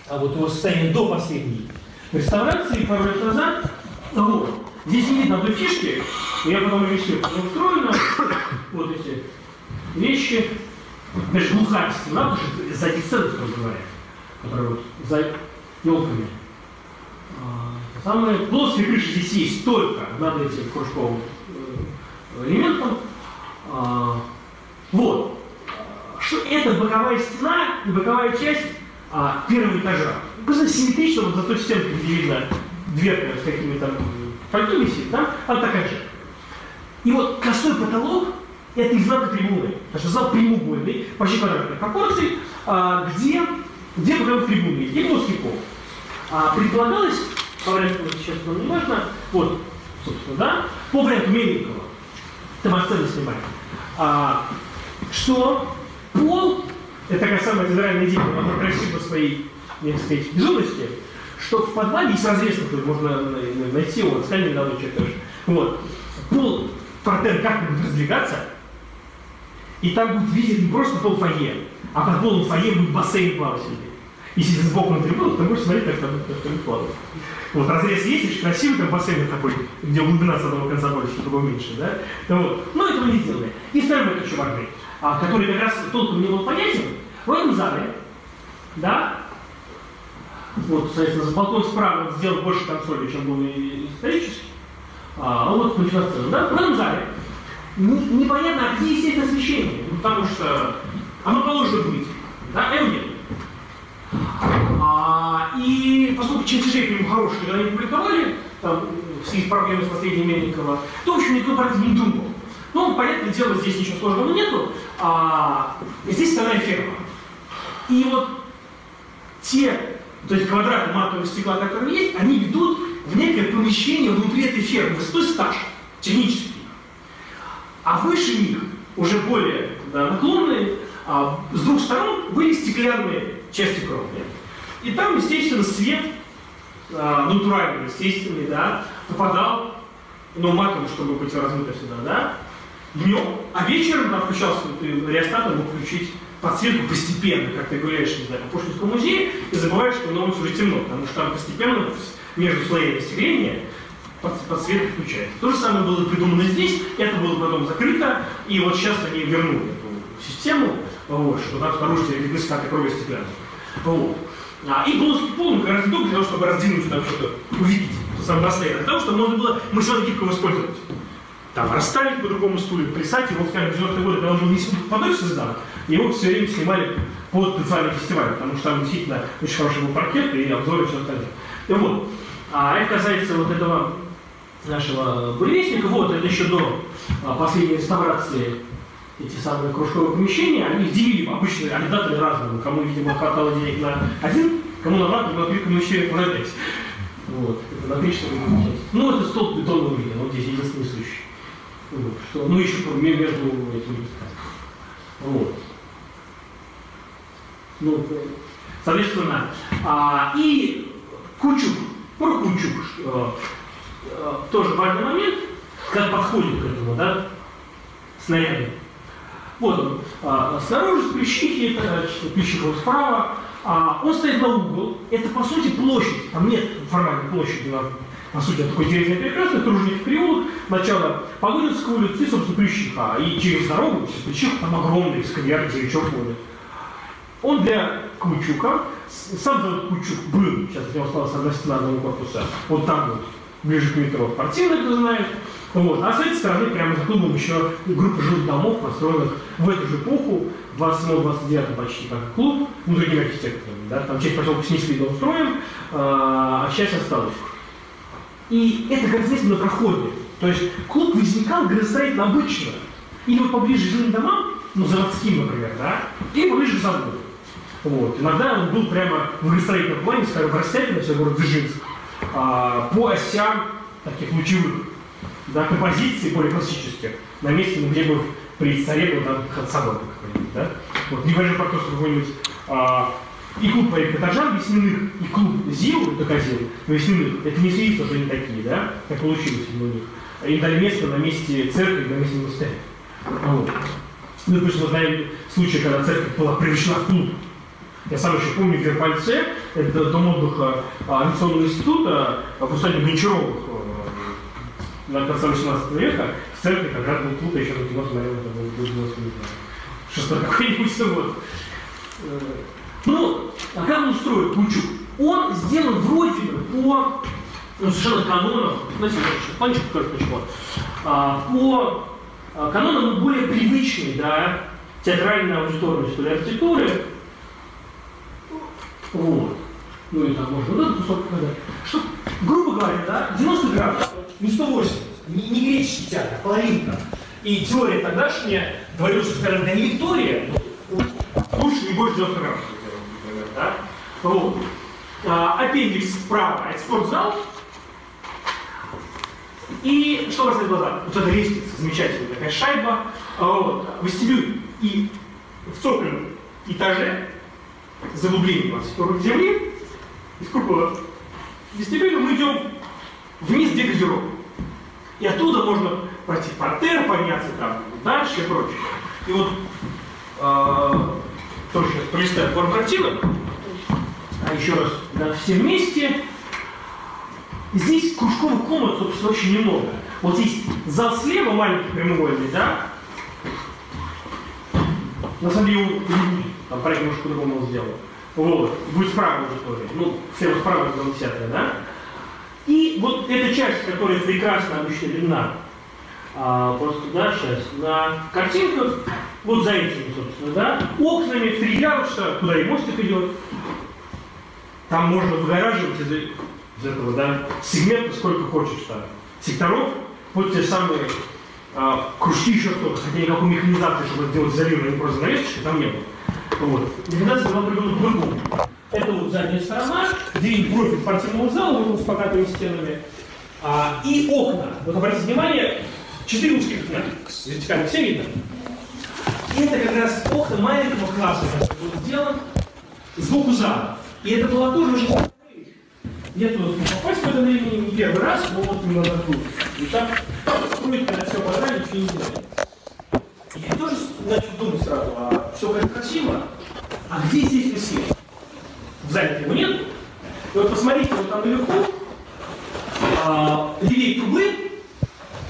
а вот его состояние до последней реставрации, пару лет назад. Вот. Здесь не видно одной фишки. Я потом объясню, как устроено. Вот эти вещи. Даже глухая стена, потому что сзади сцены, строго говоря, которая вот за елками. А, Самая плоская крыша здесь есть только над этим кружковым э, элементом. А, Вот. Что это боковая стена и боковая часть а, первого этажа. Просто симметрично, вот за той стенкой, где видно дверка с какими-то фольгой висит, да? Она такая же. И вот косой потолок – это изнанка трибуны. Потому что зал прямоугольный, почти квадратной пропорции, а, где, где боковые трибуны, где плоский пол. А, предполагалось, по варианту, сейчас нам не важно, вот, собственно, да, по варианту Мельникова, Томасцена снимали, а, что пол, это такая самая центральная идея, она красиво своей, не сказать, безумности, что в подвале есть разрез такой, можно найти его, скальный недавно человек тоже. Вот. Пол, портер как будет раздвигаться, и там будет виден не просто пол фойе, а под полом фойе будет бассейн плавательный. Если ты сбоку на трибуну, то можешь смотреть, как там, как там плавает. Вот разрез есть, очень красивый, там бассейн такой, где глубина с одного конца больше, другого меньше, да? Вот. Но этого не сделали. И второй еще важный, а, который как раз толком не был понятен, в этом зале, да, вот, соответственно, балкон справа он сделал больше консолей, чем был и исторически. А, а вот включена сцена, да? В этом зале не- непонятно, а где естественное освещение, ну, потому что оно положено быть, да, его нет. А, и поскольку чертежей к нему хорошие когда они публиковали, там, в связи с проблемой с наследием Мельникова, то, в общем, никто про это не думал. Ну, понятное дело, здесь ничего сложного нету, а здесь вторая ферма. И вот те, то есть квадраты матового стекла, которые есть, они ведут в некое помещение внутри этой фермы, высотой стаж, технический. А выше них, уже более да, наклонные, а, с двух сторон были стеклянные части кровли. И там, естественно, свет а, натуральный, естественный, да, попадал, ну, матом, чтобы быть размыто сюда, да, днем, а вечером там включался ты реостат, мог включить подсветку постепенно, как ты гуляешь, не знаю, по Пушкинскому музею, и забываешь, что на улице уже темно, потому что там постепенно между слоями остекления под- подсветка включается. То же самое было придумано здесь, это было потом закрыто, и вот сейчас они вернули эту систему, вот, что там снаружи видны скаты крови стеклянные. Вот. А, и плоский пол, ну, как раз для того, чтобы раздвинуть там что-то, увидеть, то самое а для того, чтобы можно было максимально гибко использовать. Там расставить по другому стуле, плясать, вот, скажем, в 90-е годы, когда он был не подольше создан, его все время снимали под танцевальный фестиваль, потому что там действительно очень хороший был паркет и обзоры и все остальное. И вот. А это касается вот этого нашего буревестника, вот, это еще до а, последней реставрации эти самые кружковые помещения, они делили обычно арендатори разные, кому, видимо, хватало денег на один, кому на два, на три, кому еще на пять. Вот, это на три, часть. Ну, это столб бетонного вида, вот здесь единственный случай. Вот, что, ну, еще ме- между этими. Вот. Ну, э, соответственно, а, и Кучук, про Кучук, что, э, тоже важный момент, как подходит к этому, да, снаряду. Вот он, а, снаружи Плещихи, это значит, Плещихова справа, а, он стоит на угол, это по сути площадь, там нет формальной площади, на- по сути, это такой деревянный перекресток, Тружеников переулок, начало Погодинской улицы, собственно, Плещиха, и через дорогу, через Плещиху, там огромный сквер, где речок ходит. Он для Кучука, сам зовут Кучук был, сейчас от него осталась одна стена одного корпуса, вот там вот, ближе к метро, партийный, кто знает. Вот. А с этой стороны, прямо за клубом еще группа жилых домов, построенных в эту же эпоху, 27-29 почти как клуб, ну, другими архитекторами, да, там часть поселка снесли, дом строим, а часть осталась. И это, как известно, на проходе. То есть клуб возникал градостроительно обычно. Или вот поближе к жилым домам, ну, заводским, например, да, или поближе к заводу. Вот. Иногда он был прямо в градостроительном плане, скажем, Растяпино, город Дзержинск, а, по осям таких лучевых, да, композиций более классических, на месте, ну, где бы при царе был там собор какой-нибудь, да. Вот, небольшой парковка какой-нибудь а, и клуб по этажам весняных, и клуб ЗИЛ, это КЗИЛ, весняных, это не свидетельство, что они такие, да, как получилось у них. Им дали место на месте церкви, на месте монастыря. Вот. Ну, допустим, мы знаем случай, когда церковь была превращена в клуб. Я сам еще помню в Верпальце, это дом отдыха авиационного института, а, в усадьбе Гончаровых, на конце 18 века в церкви как раз был тут, еще на кино смотрел, это был, был, был, шестой какой-нибудь вот. Э, ну, а как он устроен, Кучук? Он сделан вроде бы по ну, совершенно канонам, знаете, панчик, который почему, а, по а, канонам более привычной, да, театральной аудиторной истории архитектуры. Вот. Ну и там можно вот этот кусок показать. Что, грубо говоря, да, 90 градусов, не 180, не, греческий театр, а половинка. И теория тогдашняя говорила, что, скажем, да не Виктория, лучше не больше 90 градусов, да? Вот. А, аппендикс справа, это спортзал, и что на глаза? Вот эта лестница, замечательная такая шайба, а вот, вестибюль и в цокольном этаже, заглубление у вас вокруг земли, из купола вестибюля мы идем вниз, где газировка. И оттуда можно пройти в портер, подняться там дальше и прочее. И вот э, тоже сейчас пролистаю корпоративы, а еще раз, да, все вместе. Здесь кружковых комнат, собственно, очень немного. Вот здесь зал слева маленький прямоугольный, да? На самом деле там проект немножко по-другому сделал. Вот, будет справа аудитория. Ну, слева справа это 10 да? И вот эта часть, которая прекрасно обещана, а, просто, да, сейчас, на картинках, вот за этим, собственно, да, окнами в три яруса, куда и мостик идет, там можно выгораживать из, из этого, да, сегмента сколько хочешь там, секторов, вот те самые а, кружки еще что-то, хотя никакой механизации, чтобы сделать изолированную просто занавесочкой, там не было. Вот. Механизация была придумана по-другому. Это вот задняя сторона, где профиль спортивного зала с покатыми стенами. А, и окна. Вот обратите внимание, четыре узких окна. Вертикально все видно? И это как раз окна маленького класса был сделан сбоку зала. И это было тоже очень я туда смог попасть в это время не первый раз, но вот именно на тут. И так строить, когда все подали, ничего не делали. Я тоже начал думать сразу, а все как красиво, а где здесь свет? В зале его нет. И вот посмотрите, вот там наверху, а, левее трубы,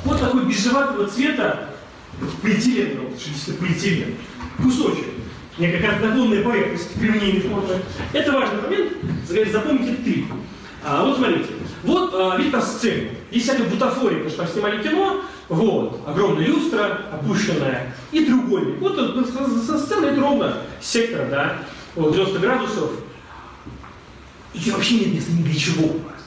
вот такой бежеватого цвета полиэтилен, вот, что полиэтилен, кусочек. Некая как наклонная поверхность прямолинейной формы. Это важный момент, запомните трик. А, вот смотрите, вот а, вид на сцену. Есть всякая бутафория, потому что там снимали кино, вот, огромная люстра, опущенная, и треугольник. Вот со сцены это ровно сектор, да, вот, 90 градусов. И вообще нет места ни для чего у вас.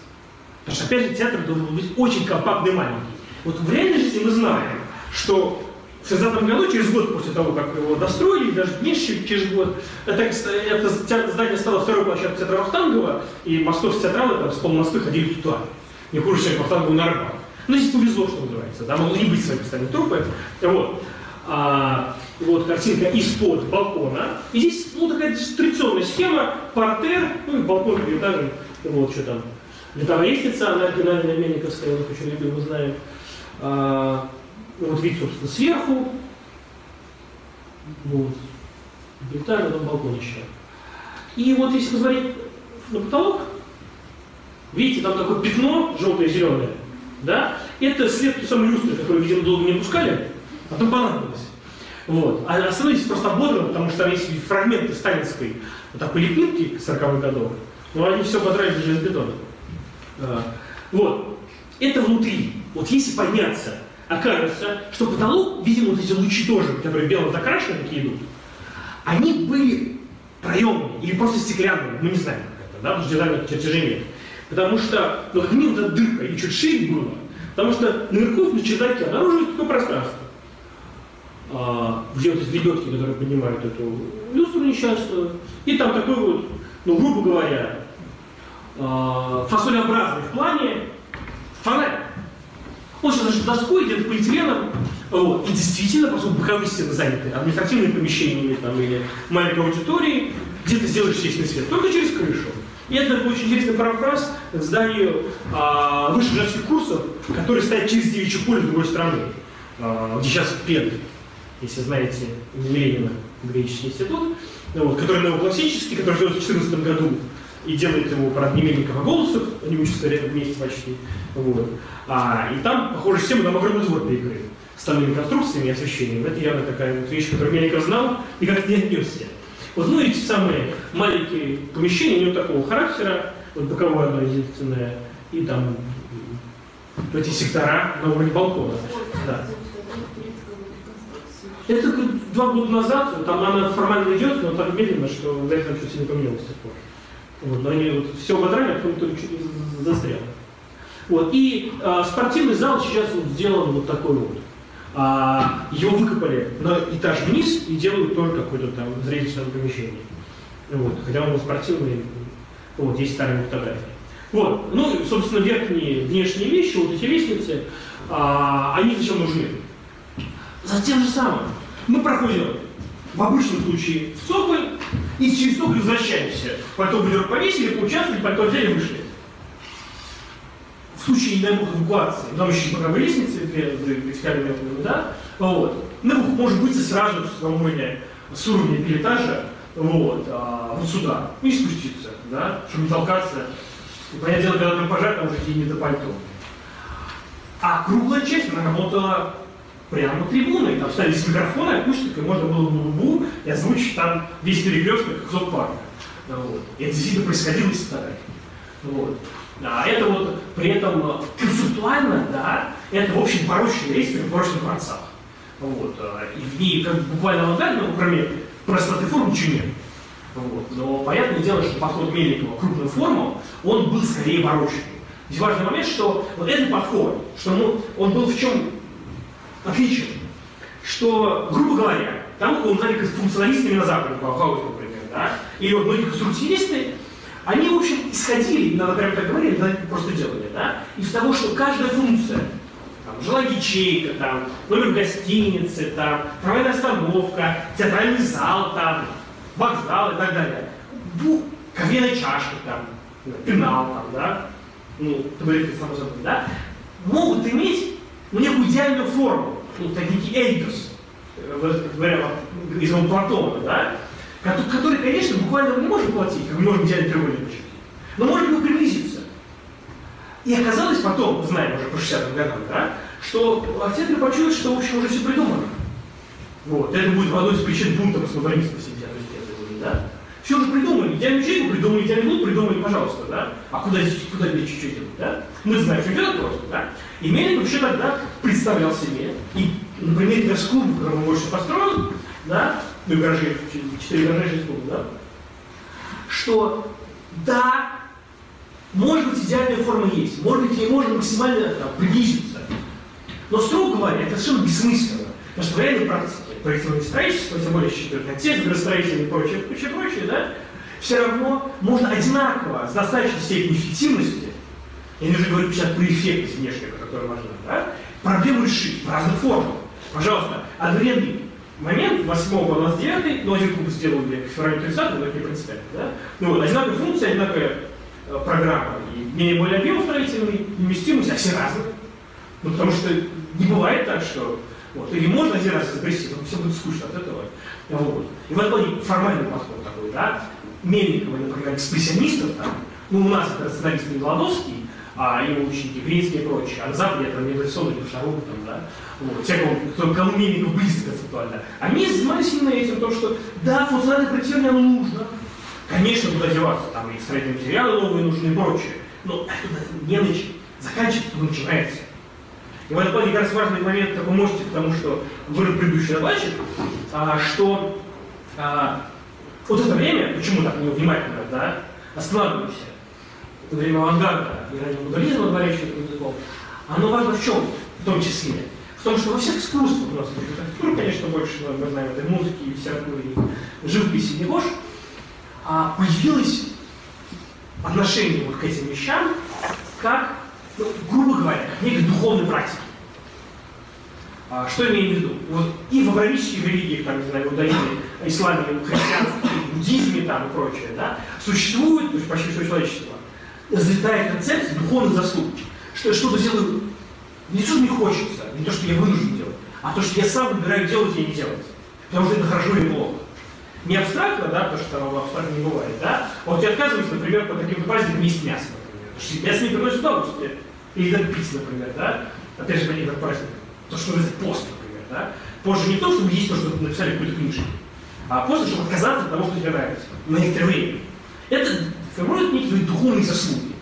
Потому что, опять же, театр должен быть очень компактный и маленький. Вот в реальной жизни мы знаем, что в 60 году, через год после того, как его достроили, даже меньше, через год, это, это здание стало второй площадкой театра Вахтангова, и московские театралы там с пол Москвы ходили туда. Не хуже, чем Вахтангову на Арбат. Ну, здесь повезло, что называется, да, могло не быть своей постоянной трупы. Вот. А, вот картинка из-под балкона. И здесь, ну, такая традиционная схема, портер, ну, и балкон перед этажем, вот что там. Летовая лестница, она оригинальная Мельниковская, вот очень любим, мы знаем. А, вот вид, собственно, сверху. Вот. Детально там балкон еще. И вот если посмотреть на потолок, видите, там такое пятно желтое-зеленое, да? Это след той самой люстры, которую, видимо, долго не пускали, а потом понадобилось. Вот. А остальное здесь просто ободрано, потому что есть фрагменты сталинской вот такой лепилки 40-х годов, но они все подрали железобетоном. А, вот. Это внутри. Вот если подняться окажется, что потолок, видимо, вот эти лучи тоже, которые белым закрашены, такие идут, они были проемные или просто стеклянные, мы не знаем как это, да, потому что дизайна чертежей нет. Потому что, ну, как минимум, эта дырка, или чуть шире было, потому что наверху на чердаке обнаружилось такое пространство, а, где вот эти лебедки, которые поднимают эту люстру несчастную, и там такой вот, ну, грубо говоря, а, фасолеобразный в плане фонарь. Он сейчас значит, доской, где-то полиэтиленом, вот. И действительно, поскольку боковые стены заняты административными помещениями там, или маленькой аудиторией, где-то сделаешь естественный свет, только через крышу. И это такой очень интересный парафраз к зданию а, высших женских курсов, который стоит через девичье поле с другой стороны, а, где сейчас ПЕД, если знаете, Ленина, греческий институт, вот, который новоклассический, который в 2014 году и делает его, правда, не Мельников, а Голосов, они учатся вместе почти. Вот. А, и там, похоже, система, там огромный двор для игры с остальными конструкциями и освещением. Это явно такая вот вещь, которую Мельников знал и как-то не отнесся. Вот, ну, эти самые маленькие помещения, у него такого характера, вот боковое одно единственное, и там эти сектора на уровне балкона. Да. Это два года назад, там она формально идет, но так медленно, что этого что-то не поменялось с тех пор. Вот, но они вот все ободрали, а потом только чуть не застрял. Вот, и а, спортивный зал сейчас вот сделан вот такой вот. А, его выкопали на этаж вниз и делают тоже какое-то там зрительное помещение. Вот, хотя он был спортивный, вот, есть старые фотографии. Вот, ну, собственно, верхние внешние вещи, вот эти лестницы, а, они зачем нужны? За тем же самым. Мы проходим в обычном случае в цоколь и через цоколь возвращаемся. Потом вдруг повесили, поучаствовали, потом взяли вышли. В случае, не дай бог, эвакуации, нам еще боковые лестницы, две вертикальные да, вот. Ну, может быть, сразу с уровня, с уровня пилотажа, вот, а, вот сюда, и спуститься, да, чтобы не толкаться. И, понятное дело, когда там пожар, там уже не до пальто. А круглая часть, она работала прямо на трибуны, там ставились микрофоны, акустика, можно было бу и озвучить там весь перекресток как зоопарка. Вот. И это действительно происходило с фотографией. Вот. А это вот при этом э, концептуально, да, это в общем порочный рейстер в порочных дворцах. Вот. Э, и в ней как буквально авангардно, ну, кроме простоты форм, ничего нет. Вот. Но понятное дело, что подход Мельникова крупную форму, он был скорее барочный. Здесь важный момент, что вот этот подход, что ну, он был в чем отличен, что, грубо говоря, там он знали функционалистами на Западе, Баухаус, например, да, или вот многие конструктивисты, они, в общем, исходили, надо прямо так говорили, надо просто делали, да, из того, что каждая функция, там, жилая ячейка, там, номер гостиницы, там, трамвайная остановка, театральный зал, там, вокзал и так далее, ну, кофейная чашка, там, пенал, там, да, ну, табуретка, само собой, да, могут иметь ну, некую идеальную форму, ну, некий эйдос, говоря из Платона, да, который, конечно, буквально не может платить, как мы можем идеально треугольник но может ему приблизиться. И оказалось потом, знаем уже по 60-м годам, да, что архитекторы почуяли, что, в общем, уже все придумано. Вот. Это будет одной из причин бунта постмодернистов 70-х да? Все уже придумали. Идеальную ячейку придумали, идеальный лут придумали, пожалуйста, да? А куда здесь, куда здесь чуть-чуть, да? Мы знаем, что это просто, да? И Мельников еще тогда представлял себе, и, например, Верскул, который он больше построил, да, ну, гаражи, четыре гаража, шесть клубов, да, что да, может быть, идеальная форма есть, может быть, ей можно максимально там, приблизиться. Но, строго говоря, это совершенно бессмысленно. Потому что в реальной практике проектирование строительства, тем более четвертый отец, градостроители и прочее, прочее, прочее, да, все равно можно одинаково, с достаточной степенью эффективности, я не уже говорю сейчас про эффектность внешнюю, которая важна, да, проблему решить в разных формах. Пожалуйста, одновременный момент 8 по 29, ну, один куб сделали к февралю 30 но это не принципиально, да, ну, вот, одинаковая функция, одинаковая э, программа, и менее более объем строительный, вместимость, а все разные. Ну, потому что не бывает так, что вот. Или можно один раз изобрести, но все будет скучно от этого. Вот. И в этом формальный подход такой, да. Мельникова, например, экспрессионистов, там, ну, у нас это рационалист Меладовский, а его ученики Гринский и прочие, а на Западе это революционный Шаров, там, да, вот, всякого, кто, кому Мельников близко концептуально. Они занимались именно этим, то, что, да, функциональное проектирование нужно, конечно, куда деваться, там и строительные материалы новые нужны и прочее, но это не начинается, заканчивается, начинается. И в этом плане, кажется, важный момент, такой можете, потому что вырод предыдущий докладчик, а, что а, вот это время, почему так невнимательно, да, останавливаемся, это время авангарда и раннего модернизма, говорящего языком, оно важно в чем, в том числе? В том, что во всех искусствах у нас, архитектура, конечно, больше, мы знаем, это музыки, литературы, живописи, не ложь, а появилось отношение вот к этим вещам как ну, грубо говоря, как некой духовной практики. А, что имею в виду? Вот и в авраамических религиях, там, не знаю, иудаизме, исламе, христианстве, буддизме там и прочее, да, существует, то есть почти все человечество, разлетает концепция духовных заслуг. Что что-то делаю не то, что мне хочется, не то, что я вынужден делать, а то, что я сам выбираю делать или не делать. Потому что это хорошо или плохо. не абстрактно, да, потому что там абстрактно не бывает, да, вот я отказываюсь, например, по таким праздникам есть мясо, например. Потому что мясо не приносит удовольствие. Или пить, например, да, опять же, по некоторым праздникам. То, что называется пост, например, да. Позже не то, чтобы есть то, что написали в какой-то книжке, а просто, чтобы отказаться от того, что тебе нравится. На некоторое время. Это формирует некие духовные заслуги.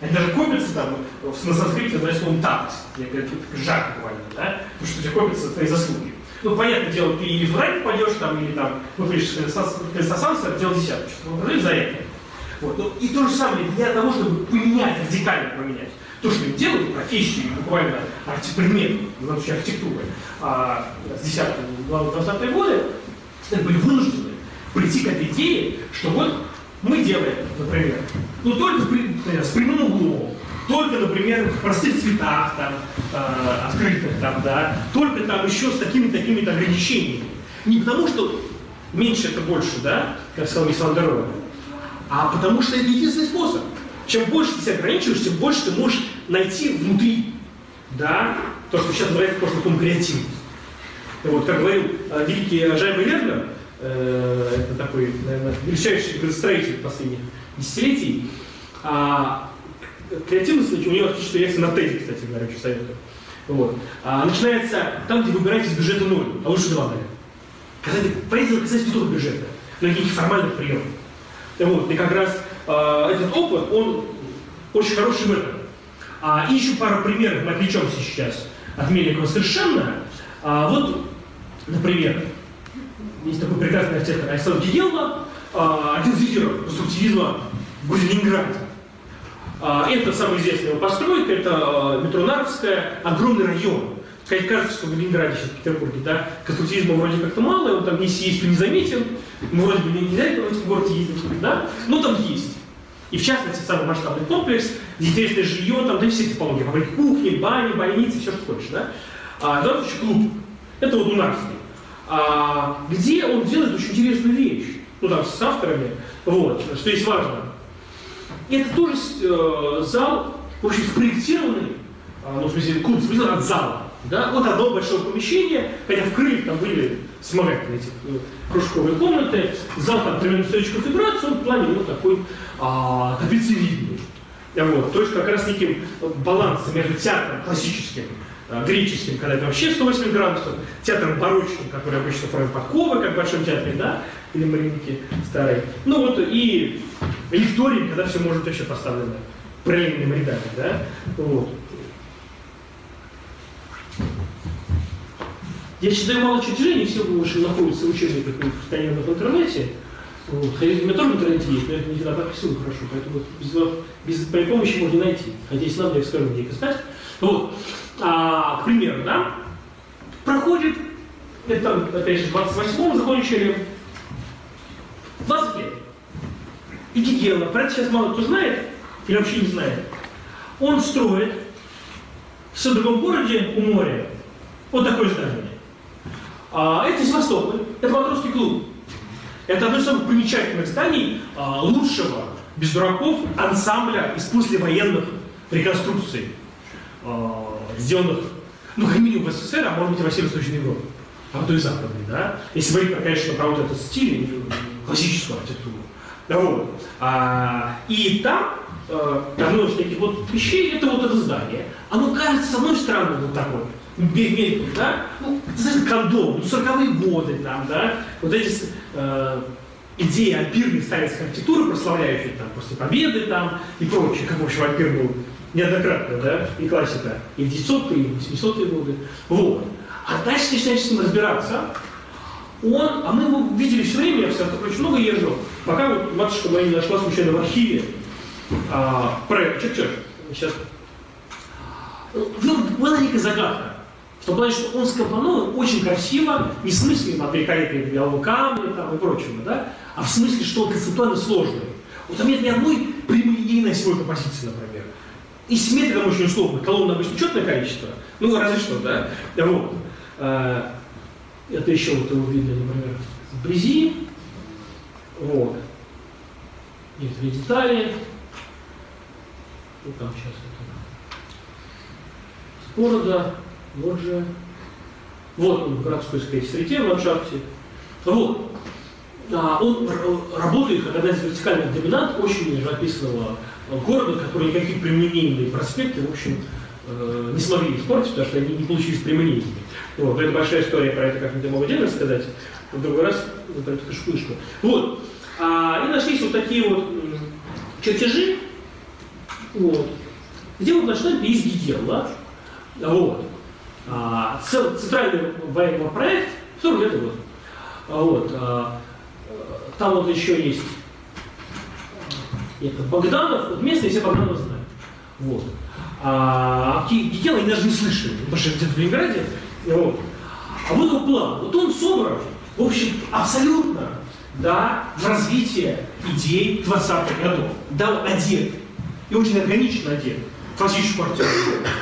Они даже копятся там, на санскрите называется словом тапс, я говорю, жар буквально, да, потому что у тебя копятся твои заслуги. Ну, понятное дело, ты или в рай попадешь, там, или там, ну, выпишешь Христосанство, дело десятое, что за это. Вот. Ну, и то же самое для того, чтобы поменять, радикально поменять то, что они делают, профессию, буквально предмет, в данном случае архитектуры, а, с 10 20 годы, были вынуждены прийти к этой идее, что вот мы делаем, например, ну только например, с прямым углом, только, например, в простых цветах там, э, открытых там, да, только там еще с такими-то такими ограничениями. Не потому, что меньше это больше, да, как сказал Мисс а потому что это единственный способ. Чем больше ты себя ограничиваешь, тем больше ты можешь найти внутри, да, то, что сейчас называется таком креативность. Вот, как говорил э, великий Жайба Лернер, э, это такой, наверное, величайший градостроитель последних десятилетий, а, креативность у него отличная реакция на тезе, кстати говоря, очень советую. Вот. А, начинается там, где выбираете из бюджета ноль, а лучше два, наверное. Когда ты поедете касается не только бюджета, но и каких формальных приемов. Вот. И как раз э, этот опыт, он очень хороший в этом. А, и еще пару примеров, мы отвлечемся сейчас от Мельникова совершенно. А, вот, например, есть такой прекрасный архитектор Александр Гигелла, а, один из лидеров конструктивизма в Ленинграде. А, это самая известная его постройка, это а, метро Нарвская, огромный район. Сказать, кажется, что в Ленинграде, сейчас в Петербурге, да, конструктивизма вроде как-то мало, он там не есть, не заметен, вроде бы нельзя в городе ездить, да, но там есть. И в частности, самый масштабный комплекс, где интересное жилье, там, да все типологии, фабрики кухни, бани, больницы, все, что хочешь, да. А, данном случае клуб. Это вот Унарский. А, где он делает очень интересную вещь. Ну, там, с авторами. Вот, что есть важно. Это тоже э, зал, в общем, спроектированный, ну, в смысле, клуб спроектирован от зала. Да? Вот одно большое помещение, хотя в Крыме там были вспомогательные эти э, кружковые комнаты, зал там тренировочной конфигурации, он в плане вот такой а, таблицевидный. Вот, то есть как раз неким балансом между театром классическим, а, греческим, когда это вообще 108 градусов, театром барочным, который обычно формирует Подкова, как в Большом театре, да, или Маринки старой. Ну вот и лекторий, когда все может вообще поставлено параллельными рядами, да, вот. Я считаю мало чертежей, все больше находятся в учебниках постоянно в интернете. Вот. Хотя у меня тоже в интернете есть, но я не всегда подписываю хорошо, поэтому без, без моей помощи можно найти. Хотя если надо, я скажу, где их искать. Вот. А, к примеру, да, проходит, это опять же, 28-м закончили, 20 лет. И Гигела, про это сейчас мало кто знает, или вообще не знает. Он строит в другом городе у моря вот такое здание. А, это Севастополь, это матросский клуб. Это одно из самых примечательных зданий а, лучшего, без дураков, ансамбля из послевоенных реконструкций, а, сделанных, ну, как минимум в СССР, а может быть и в России Восточной Европе, а то и Западной, да? Если говорить, конечно, про вот этот стиль, классическую архитектуру. Да, вот. А, и там одно из таких вот вещей, это вот это здание. Оно кажется, с одной стороны, вот такое, мельком, да, ну, кондом, ну, 40-е годы, там, да, вот эти э, идеи альпирной советской архитектуры, прославляющие там после победы там и прочее, как, в общем, альпир был неоднократно, да, и классика, и в 900-е, и 800-е годы, вот. А дальше начинаешь с ним разбираться, он, а мы его видели все время, я все очень много езжу, пока вот матушка моя не нашла случайно в архиве а, проект, чуть-чуть, сейчас, ну, была некая загадка, том плане, что он скомпонован очень красиво, не в смысле там, великолепия белого камня там, и прочего, да, а в смысле, что он концептуально сложный. Вот там нет ни одной прямолинейной осевой композиции, например. И симметрия там очень условно. Колонна обычно четное количество, ну разве что, да. Вот. А, это еще вот его видно, например, вблизи. Вот. Некоторые детали. Вот там сейчас это. Города. Вот же. Вот он в городской, сказать, среде, в ландшафте. Вот. а, он работает как одна из вертикальных доминант очень живописного города, который никакие применения проспекты, в общем, э, не смогли испортить, потому что они не получились применениями. Вот, это большая история про это как-нибудь могу отдельно рассказать. В другой раз про эту шпышку. Вот. А, и нашлись вот такие вот чертежи, вот, где вот начинали есть Гигела. Вот. А, центральный военный проект 40 лет вот. А, вот. А, там вот еще есть это Богданов, вот местные все Богданов знают. Вот. А Гигела они даже не слышали, потому что где-то в Ленинграде. Вот. А вот его план. Вот он собран, в общем, абсолютно да, в развитие идей 20-х годов. Да, одет. И очень органично одет. Классическую квартиру.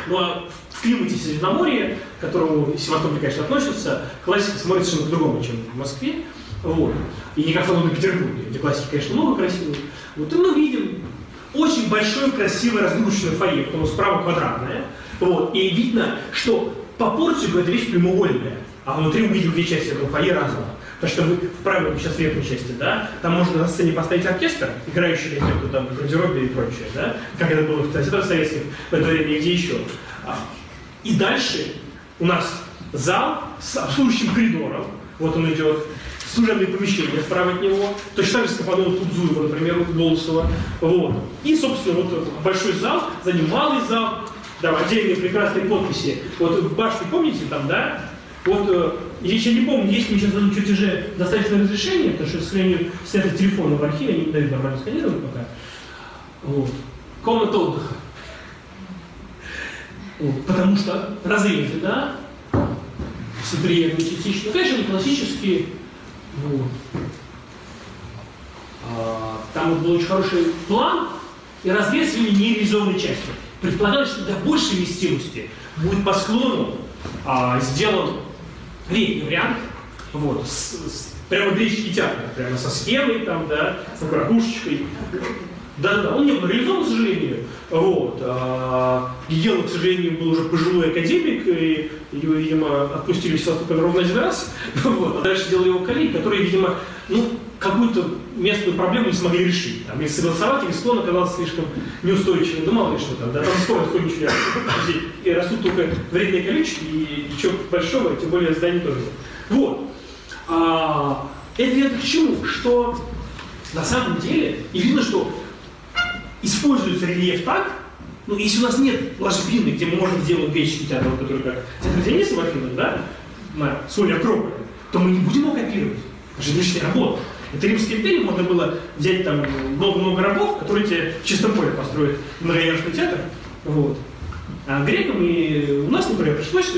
Ну а в климате Средиземноморья, к которому Севастополь, конечно, относится, классика смотрится совершенно по-другому, чем в Москве. Вот. И не как в Петербурге, где классики, конечно, много красивых. Вот и мы видим очень большое, красивое, разгрузочное фойе, потому что справа квадратное. Вот. И видно, что по портику это вещь прямоугольная, а внутри видим две части этого фойе разного. Потому что вы в правой, сейчас верхней части, да, там можно на сцене поставить оркестр, играющий кто там гардеробе и прочее, да, как это было в театрах советских в это время и где еще. И дальше у нас зал с обслуживающим коридором, вот он идет, служебные помещения справа от него, точно так же Скопанова Тудзуева, например, у Голосова. Вот. И, собственно, вот большой зал, за ним малый зал, да, отдельные прекрасные подписи. Вот в башне, помните, там, да? Вот, э, я еще не помню, есть ли сейчас на чертеже достаточное разрешение, потому что, к сожалению, сняты телефоны в архиве, они не дают нормально сканировать пока. Вот. Комната отдыха. Потому что разрезы, да, соприемные частично. Ну, конечно, не классические, вот. А, там вот был очень хороший план, и разрез не нереализованной части. Предполагалось, что для большей вместимости будет по склону а, сделан летний вариант, вот, с, с, прямо греческий театр, прямо со схемой, там, да, с ракушечкой. Да-да-да, он не был реализован, к сожалению. Вот. А, Гегел, к сожалению, был уже пожилой академик, и его, видимо, отпустили в Севастополь ровно один раз. Вот. Дальше делали его коллеги, которые, видимо, ну, какую-то местную проблему не смогли решить. Там, или согласовать, или склон оказался слишком неустойчивым. Ну, мало ли что там, да, там скоро растет. И растут только вредные количества, и ничего большого, тем более зданий тоже. Вот. А, это, это к чему? Что на самом деле, и видно, что используется рельеф так, ну, если у нас нет ложбины, где мы можем сделать греческий театр, который как театр Дениса в Афинах, да, на соль Акрополя, то мы не будем его копировать. Это же лишняя работа. Это Римской империи можно было взять там много-много рабов, которые тебе в чистом поле построят многоярусный театр. Вот. А грекам и у нас, например, пришлось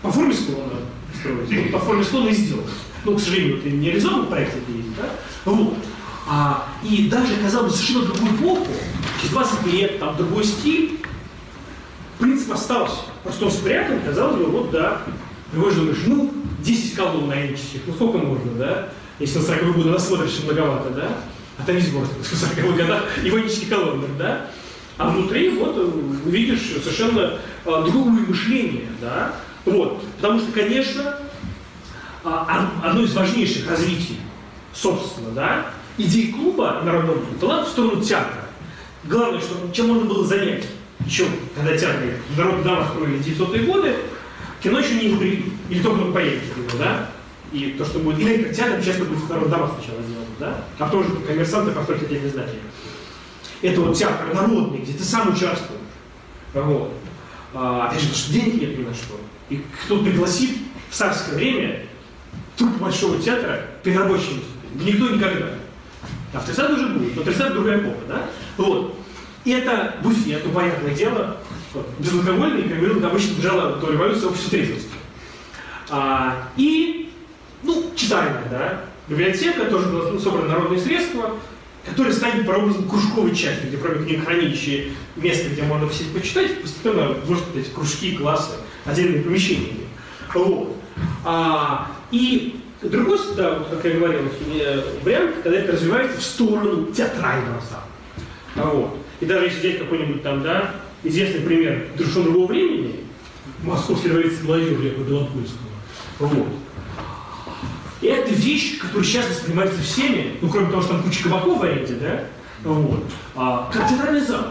по форме склона строить. по форме склона и сделать. Ну, к сожалению, это не реализован проект, да? Вот. А, и даже, казалось бы, совершенно другую эпоху, через 20 лет, там другой стиль, принцип остался. Просто он спрятан, казалось бы, вот да. Приводишь, думаешь, ну, 10 колонн наенческих, ну сколько можно, да? Если на 40 годы насмотришь, многовато, да? А там весь город в 40 годах ионических колоннах, да? А внутри вот видишь совершенно а, другое мышление, да? Вот. Потому что, конечно, а, одно из важнейших развитий, собственно, да, идеи клуба народного была в сторону театра. Главное, что чем можно было занять, еще когда театры народ дома строили 900-е годы, кино еще не изобрели, или только появится его, да? И то, что будет электротеатр, часто будет народ дома сначала сделано, да? А тоже коммерсанты построят отдельные здания. Это вот театр народный, где ты сам участвуешь. Вот. А, опять же, потому что денег нет ни на что. И кто пригласит в царское время труп большого театра перед рабочим Никто никогда. А в 30 уже будет, но 30 другая эпоха, да? Вот. И это буфет, ну, понятное дело, безалкогольный, как говорил, обычно бежала до революции общество трезвости. А, и, ну, читальная, да, библиотека, тоже ну, собраны народные средства, которые станет прообразом кружковой части, где кроме хранилище место, где можно посидеть почитать, постепенно вырастут эти кружки, классы, отдельные помещения. Вот. А, и Другой, да, вот, как я говорил, вариант, когда это развивается в сторону театрального зала. А вот. И даже если взять какой-нибудь там, да, известный пример совершенно другого времени, московской революции молодежи Якова Белопольского, вот. И это вещь, которая сейчас воспринимается всеми, ну, кроме того, что там куча кабаков в аренде, да, вот, а, как театральный зал.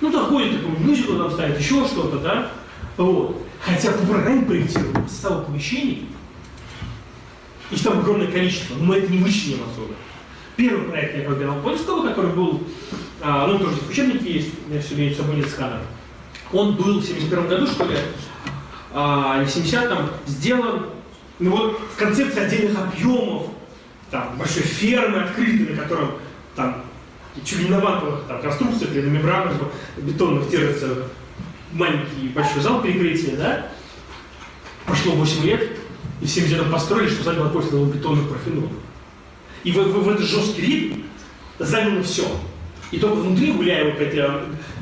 Ну, там ходит такой мюзикл там ставит, еще что-то, да, вот. Хотя по программе проектирования состава помещений, их там огромное количество, но мы это не вычленим отсюда. Первый проект я когда Польского, который был, а, ну, тоже в учебнике есть, у все время с собой нет сканера. Он был в 71 году, что ли, а, или в 70-м, сделан, ну вот, в концепции отдельных объемов, там, большой фермы открытой, на котором там чуть ли не на вантовых там, конструкциях или на мембранах бетонных держится маленький большой зал перекрытия, да? Прошло 8 лет, и все где-то построили, что зал был бетонных профилов. И в, в, в этот жесткий ритм заняло все. И только внутри, гуляя вот по этой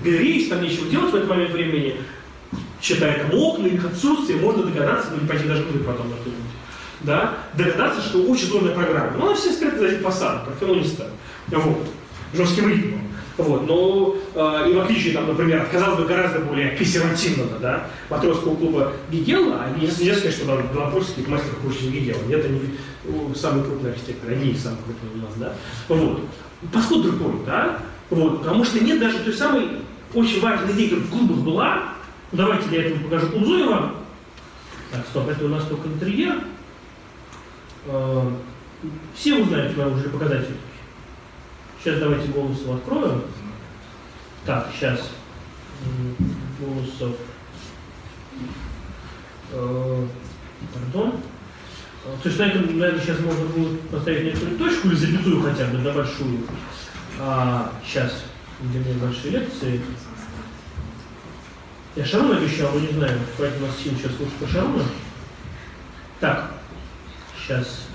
галерее, там нечего делать в этот момент времени, считая там окна, их отсутствие, можно догадаться, ну пойти даже внутрь потом на да, догадаться, что очень сложная программа. Ну, она все скрыта за этим фасадом, профилониста. Вот жестким ритмом. Вот. Но э, и в отличие, там, например, от, казалось бы, гораздо более консервативного да, матросского клуба Гигела, а нельзя сказать, что там Белопольский мастер круче Гигела. Это не самый крупный архитектор, они самый крупный у нас. Да? Вот. Подход другой, да? Вот. Потому что нет даже той самой очень важной идеи, которая в клубах была. Давайте я это покажу клуб Зуева. Так, стоп, это у нас только интерьер. Э, все узнают, что уже показать Сейчас давайте голосом откроем. Так, сейчас. Голосов. Э, пардон. То есть на этом, наверное, сейчас можно будет поставить некоторую точку или запятую хотя бы, на большую. А, сейчас, где мне большие лекции. Я Шарун обещал, вы не знаю, поэтому нас сил сейчас слушать по Шаруну. Так, сейчас.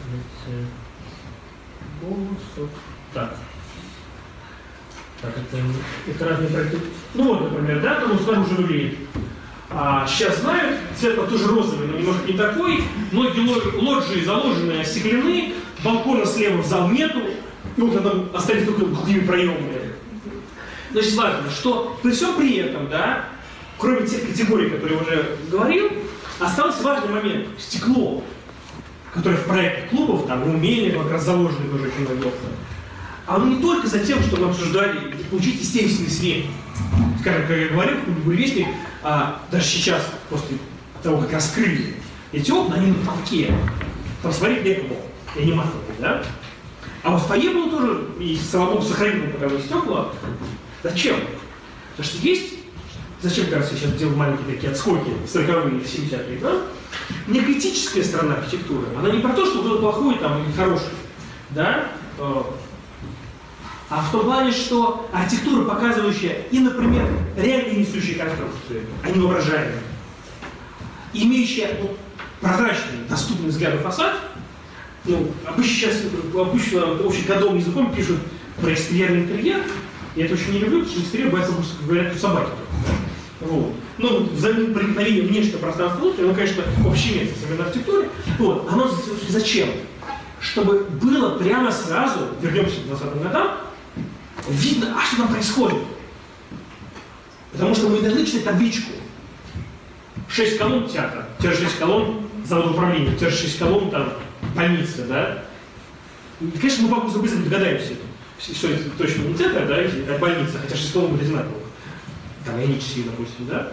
Голосов. Так. Так, это, это разные проекты. Ну вот, например, да, там он с вами уже выглядит. А, сейчас знают, цвет тоже розовый, но немножко не такой. Многие лоджии заложены, остеклены, балкона слева в зал нету, ну, там остались только глухими проемами. Значит, важно, что при всем при этом, да, кроме тех категорий, которые уже говорил, остался важный момент – стекло, которое в проектах клубов, там, в как раз заложено тоже очень много оно не только за тем, что мы обсуждали, получить естественный свет. Скажем, как я говорил, в буревестник, а, даже сейчас, после того, как раскрыли эти окна, они на потолке. Там смотреть некому, и не матовые, да? А вот в фойе было тоже, и богу, сохранено боковые стекла. Зачем? Потому что есть, зачем, кажется, я сейчас делаю маленькие такие отскоки, 40-е, 70-е, да? Не критическая сторона архитектуры, она не про то, что было плохое там или хорошее, да? А в том плане, что архитектура, показывающая и, например, реально несущие конструкции, а не воображаемые, имеющая ну, прозрачный, доступный взгляду фасад, ну, обычно сейчас, обычно очень годовым языком пишут про экстерьерный интерьер, я это очень не люблю, потому что экстерьер боятся, говорят, у собаки. Вот. Ну, взаимное проникновение внешнего пространства внутрь, ну, конечно, общее место современной архитектуре. Вот. Оно зачем? Чтобы было прямо сразу, вернемся к 20-м годам, видно, а что там происходит. Потому что мы должны читать табличку. Шесть колонн театра, те же шесть колонн завода управления, те же шесть колонн там больница, да. И, конечно, мы по быстро догадаемся, что это точно не театр, да, а больница, хотя шесть колонн были одинаковых. Там ионические, допустим, да.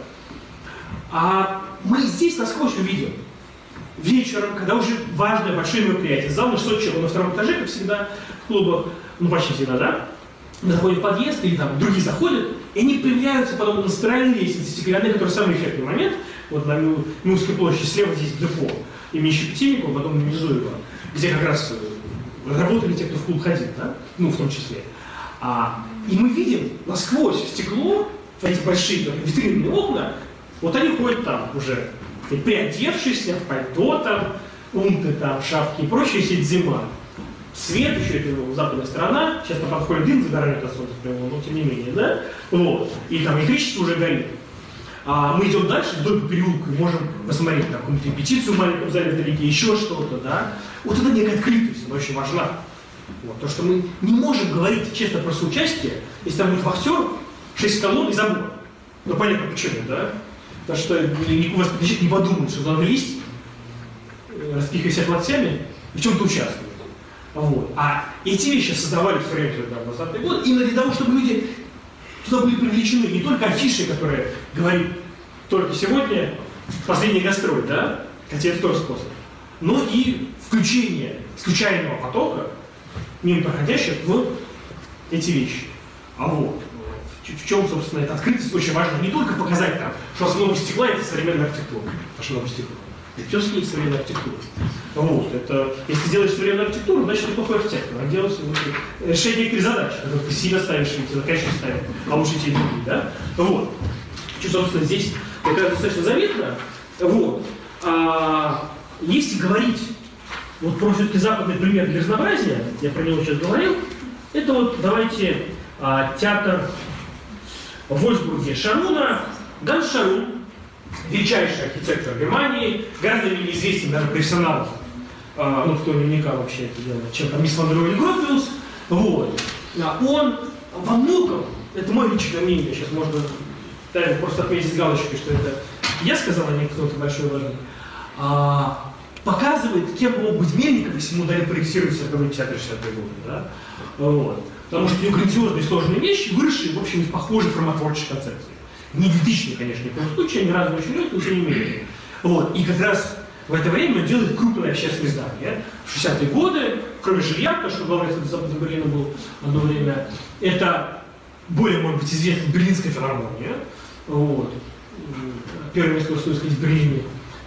А мы здесь насквозь увидим. Вечером, когда уже важное большое мероприятие, зал на 600 человек, на втором этаже, как всегда, в клубах, ну почти всегда, да, мы заходим в подъезд, или там другие заходят, и они появляются потом на спиральной лестнице стеклянной, который самый эффектный момент. Вот на Милской площади слева здесь депо имени Щепетильникова, потом внизу его, где как раз э, работали те, кто в клуб ходил, да? ну, в том числе. А, и мы видим насквозь стекло, эти большие там, витринные окна, вот они ходят там уже, приодевшись, в пальто там, унты там, шапки и прочее, сидит зима свет, еще это западная сторона, сейчас на подходе дым загорает от солнца прямо, но тем не менее, да? Вот. И там электричество уже горит. А мы идем дальше, вдоль по переулку, и можем посмотреть там какую-нибудь репетицию в маленьком зале вдалеке, еще что-то, да? Вот это некая открытость, она очень важна. Вот. То, что мы не можем говорить честно про соучастие, если там будет вахтер, шесть колонн и забор. Ну, понятно почему, да? Потому что у вас не подумают, что надо лезть, распихивая себя локтями, в чем-то участвуют. Вот. А эти вещи создавались в районе 20 год именно для того, чтобы люди туда были привлечены не только афиши, которые говорит только сегодня последний гастроль, да, хотя это тоже способ, но и включение случайного потока, мимо проходящих, в эти вещи. А вот, в чем, собственно, эта открытость очень важна. Не только показать там, что основа стекла – это современная архитектура. А что там стекло? Все ней современная архитектура. Вот, это, если делаешь современную архитектуру, значит ты плохой архитектор. А делаешь решение некоторых задач, которые ты себе ставишь, тебе заказчик ставит, а лучше тебе другие, да? Вот. Что, собственно, здесь как раз достаточно заметно. Вот. А, если говорить вот про все-таки западный пример для разнообразия, я про него сейчас говорил, это вот давайте а, театр в Вольсбурге Шаруна, Ганс Шарун, величайший архитектор Германии, гораздо менее известен даже профессионал, а, ну, кто наверняка вообще это делает, чем там Мисс Вандерой Грофиус, вот. А он во многом, это мое личное мнение, сейчас можно да, просто отметить галочкой, что это я сказал, а не кто-то большой важный, а, показывает, кем мог быть Мельников, если ему дали проектировать 40-50-60 годы. Да? Вот. Потому что у него грандиозные сложные вещи, выросшие, в общем, из похожей формотворческой концепции. Не идентичные, конечно, ни в коем случае, они разные очень легкие, очень не менее. Вот. И как раз в это время он делает крупное общественное здание. В 60-е годы, кроме жилья, потому что главный центр Западного Берлина был одно время, это более, может быть, известная Берлинская филармония. Вот. Первое место удалось в Берлине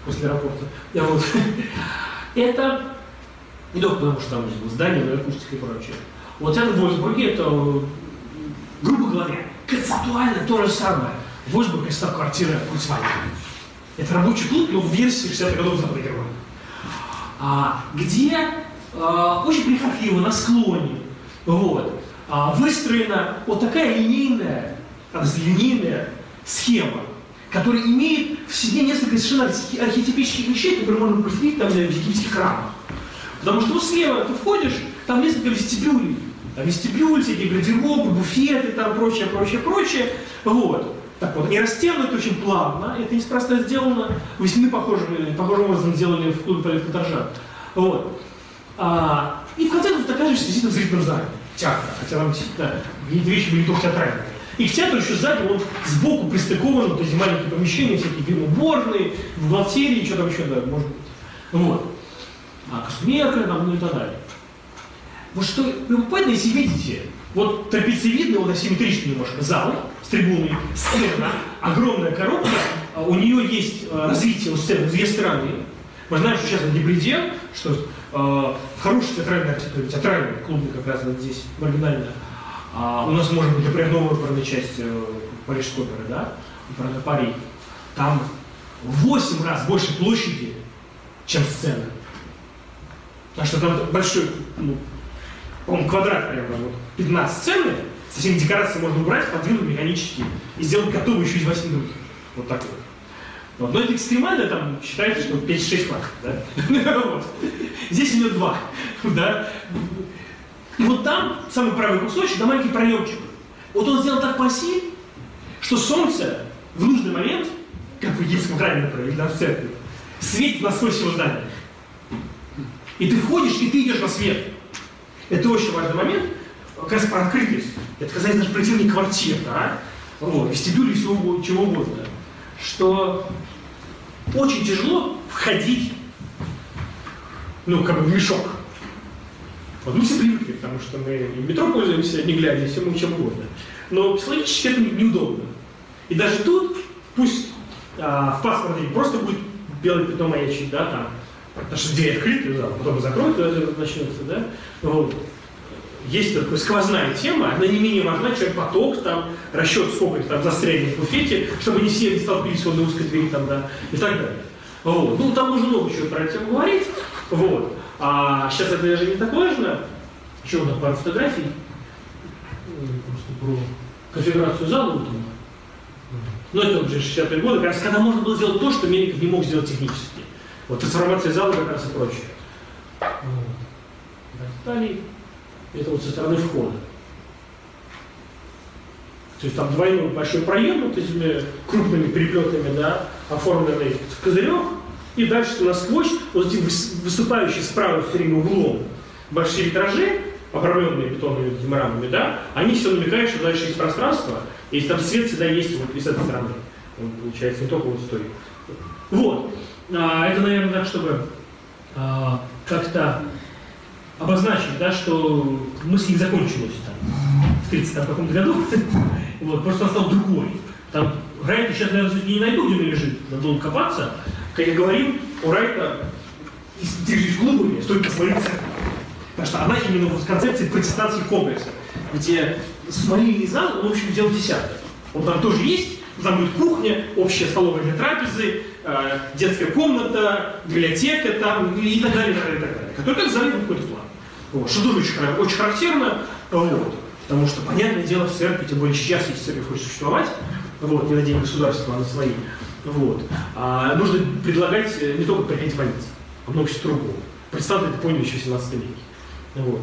после аэропорта. Да, вот. Это не только потому, что там здание, но и акустика и прочее. Вот это в Вольсбурге, это, грубо говоря, концептуально то же самое. Вольсбург это квартира Volkswagen. Это рабочий клуб, но в версии 60-х годов Западной Германии. А, где а, очень прихотливо, на склоне, вот, а, выстроена вот такая линейная, линейная схема который имеет в себе несколько совершенно архетипических вещей, которые можно проследить там в египетских храмах. Потому что ну, слева ты входишь, там несколько вестибюлей. Там вестибюль, всякие гардеробы, буфеты, там прочее, прочее, прочее. Вот. Так вот, они растянуты очень плавно, это неспроста сделано. Весны похожим, похожим образом сделали в клубе Полет Катаржан. Вот. А, и в конце концов ты оказываешься действительно в зрительном зале театра, хотя там действительно вещи были только театральные. И к театру еще сзади он сбоку пристыкован, вот эти маленькие помещения, всякие фильмуборные, бухгалтерии, что там еще, да, может быть. Вот. А космерка там, ну и так далее. Вот что любопытно, если видите, вот трапециевидный, вот асимметричный немножко зал с трибуной, сцена, огромная коробка, а у нее есть а, развитие у сцены две стороны. Мы знаем, что сейчас на Дебриде, что э, хороший театральный архитектура, театральный клубный как раз вот здесь, маргинально, а, у нас может быть, например, новая оперная часть э, Парижской оперы, да, оперная Пари. Там в 8 раз больше площади, чем сцена. Потому что там большой, ну, по-моему, квадрат примерно, вот, 15 сцены, со всеми декорациями можно убрать, подвинуть механически и сделать готовый еще из 8 других. Вот так вот. Вот. Но это экстремально, там считается, что 5-6 хватит. Да? вот. Здесь у него 2. Да? И вот там, самый правый кусочек, да маленький проемчик. Вот он сделал так по оси, что солнце в нужный момент, как в египетском храме, например, или в церкви, светит насквозь его здание. И ты входишь, и ты идешь на свет. Это очень важный момент, как раз про открытость. Это касается даже проектирования квартир, да? Вот, вестибюля и всего чего угодно. Что очень тяжело входить, ну, как бы в мешок. Вот мы все привыкли, потому что мы и в метро пользуемся, не глядя, всему чем угодно. Но психологически это неудобно. И даже тут, пусть а, в паспорте просто будет белый пятно маячить, да, там, потому что дверь открыта, да, потом закроют, это начнется, да, вот. Есть такая сквозная тема, она не менее важна, чем поток, там, расчет, сколько там застрянет в буфете, чтобы не все столпились в одной узкой двери, там, да, и так далее. Вот. Ну, там нужно много чего про это говорить, вот. А сейчас это даже не так важно. Еще одна пара фотографий. Просто про конфигурацию зала. Вот Но это уже 60-е годы, как раз когда можно было сделать то, что Мельников не мог сделать технически. Вот трансформация зала как раз и прочее. Вот. Далее. Это вот со стороны входа. То есть там двойной большой проем вот этими крупными переплетами, да, оформленный козырек, И дальше насквозь вот эти выступающие справа все время углом большие витражи, обрамленные бетонными этими рамами, да, они все намекают, что дальше есть пространство, и там свет всегда есть вот и с этой стороны. Он, получается, не только вот стоит. Вот. А, это, наверное, так, чтобы а, как-то обозначить, да, что мысль не закончилась там, в 30 каком-то году. вот, просто он стал другой. Там Райта сейчас, наверное, не найду, где он лежит, надо долго копаться. Как я говорил, у Райта из клубами стоит посмотреть Потому что она именно в концепции протестантских комплексов, где смолильный зал, он, в общем, делал десяток. Он там тоже есть, там будет кухня, общая столовая для трапезы, э, детская комната, библиотека там и так далее, и так далее, и так далее. Который как залит какой-то план. Вот. Что тоже очень, очень характерно, вот. потому что, понятное дело, в церкви, тем более сейчас, если церковь хочет существовать, вот, не на день государства, а на свои, вот, а, нужно предлагать э, не только приходить больницу, а много всего другого. Протестанты это поняли еще в 17 веке. Вот.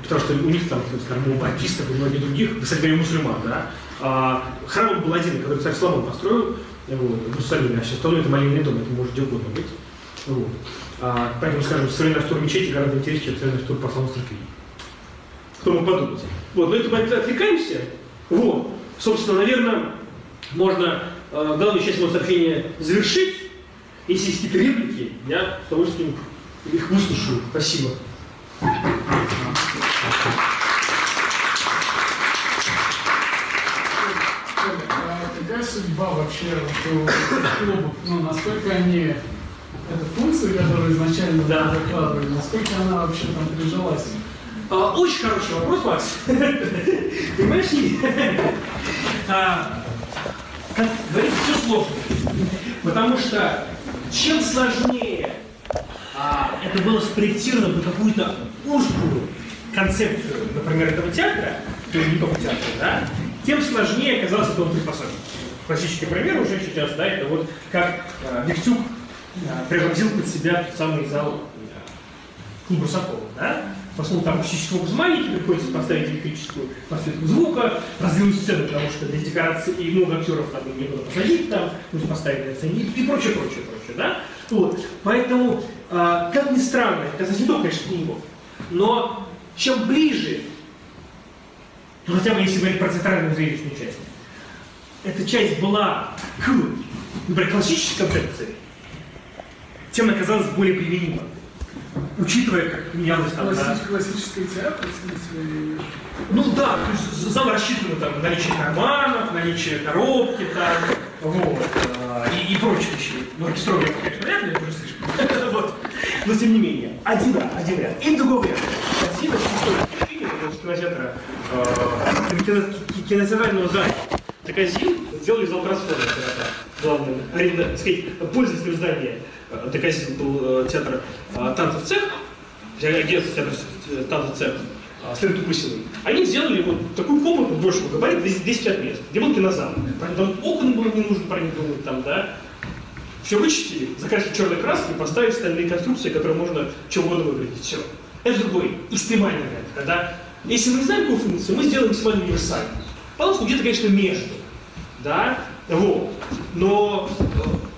Потому что у них там, скажем, у баптистов и многих других, кстати говоря, мусульман, да, а, храм был один, который царь Соломон построил вот, в Иерусалиме, а все остальное это молитвенный дом, это может где угодно быть. Вот. А, поэтому, скажем, современный автор мечети гораздо интереснее, чем современный автор православной церкви. Кто мог подумать? Вот, но это мы отвлекаемся. Вот. Собственно, наверное, можно э, главную часть моего сообщения завершить. Если есть какие-то реплики, я с удовольствием их выслушаю. Спасибо. Какая судьба вообще у клубов? Ну, насколько они эта функция, которую изначально да. закладывали, насколько она вообще там прижилась? А, очень хороший вопрос, Макс. Понимаешь, а, как говорится, все сложно. Потому что чем сложнее а, это было спроектировано на какую-то узкую концепцию, например, этого театра, то есть не только театра, да, тем сложнее оказалось это приспособить. Классический пример уже сейчас, да, это вот как э, Виктюк преобразил под себя тот самый зал э, клуба Русакова, да, поскольку там акустический образ приходится поставить электрическую подсветку звука, раздвинуть сцену, потому что для декорации и много актеров там не было посадить там, нужно поставить на сцене и прочее, прочее, прочее, да. Вот. Поэтому, э, как ни странно, это не только, конечно, книгу, но чем ближе, ну хотя бы если говорить про центральную зрелищную часть, эта часть была к, например, классической концепции, тем она казалась более применима. Учитывая, как менялось там... Классич, да, классический театр, в смысле... Ну да, то есть зал рассчитан там наличие карманов, наличие коробки там, вот, э, и, и прочие вещи. Ну, оркестровые, конечно, вряд ли, это уже слишком. вот. Но тем не менее, один один ряд. И другой ряд. Картина с кинотеатра, э, кинотеатрального зала. Таказин сделали зал трансформа главным, аренда, так сказать, пользователем здания. Таказин был э, театр э, танцев цех, агентство театр э, танцев цех, Следует Тупысиной. Они сделали вот такую комнату большего габарита, 250 мест, где был кинозал. Там окон было не нужно проникнуть там, да. Все вычистили, закрасили черной краской, поставили стальные конструкции, которые можно чем угодно выглядеть. Все. Это другой, экстремальный вариант. Когда, если мы не знаем какую функцию, мы сделаем максимально универсальную. Пожалуйста, где-то, конечно, между. Да? Вот. Но,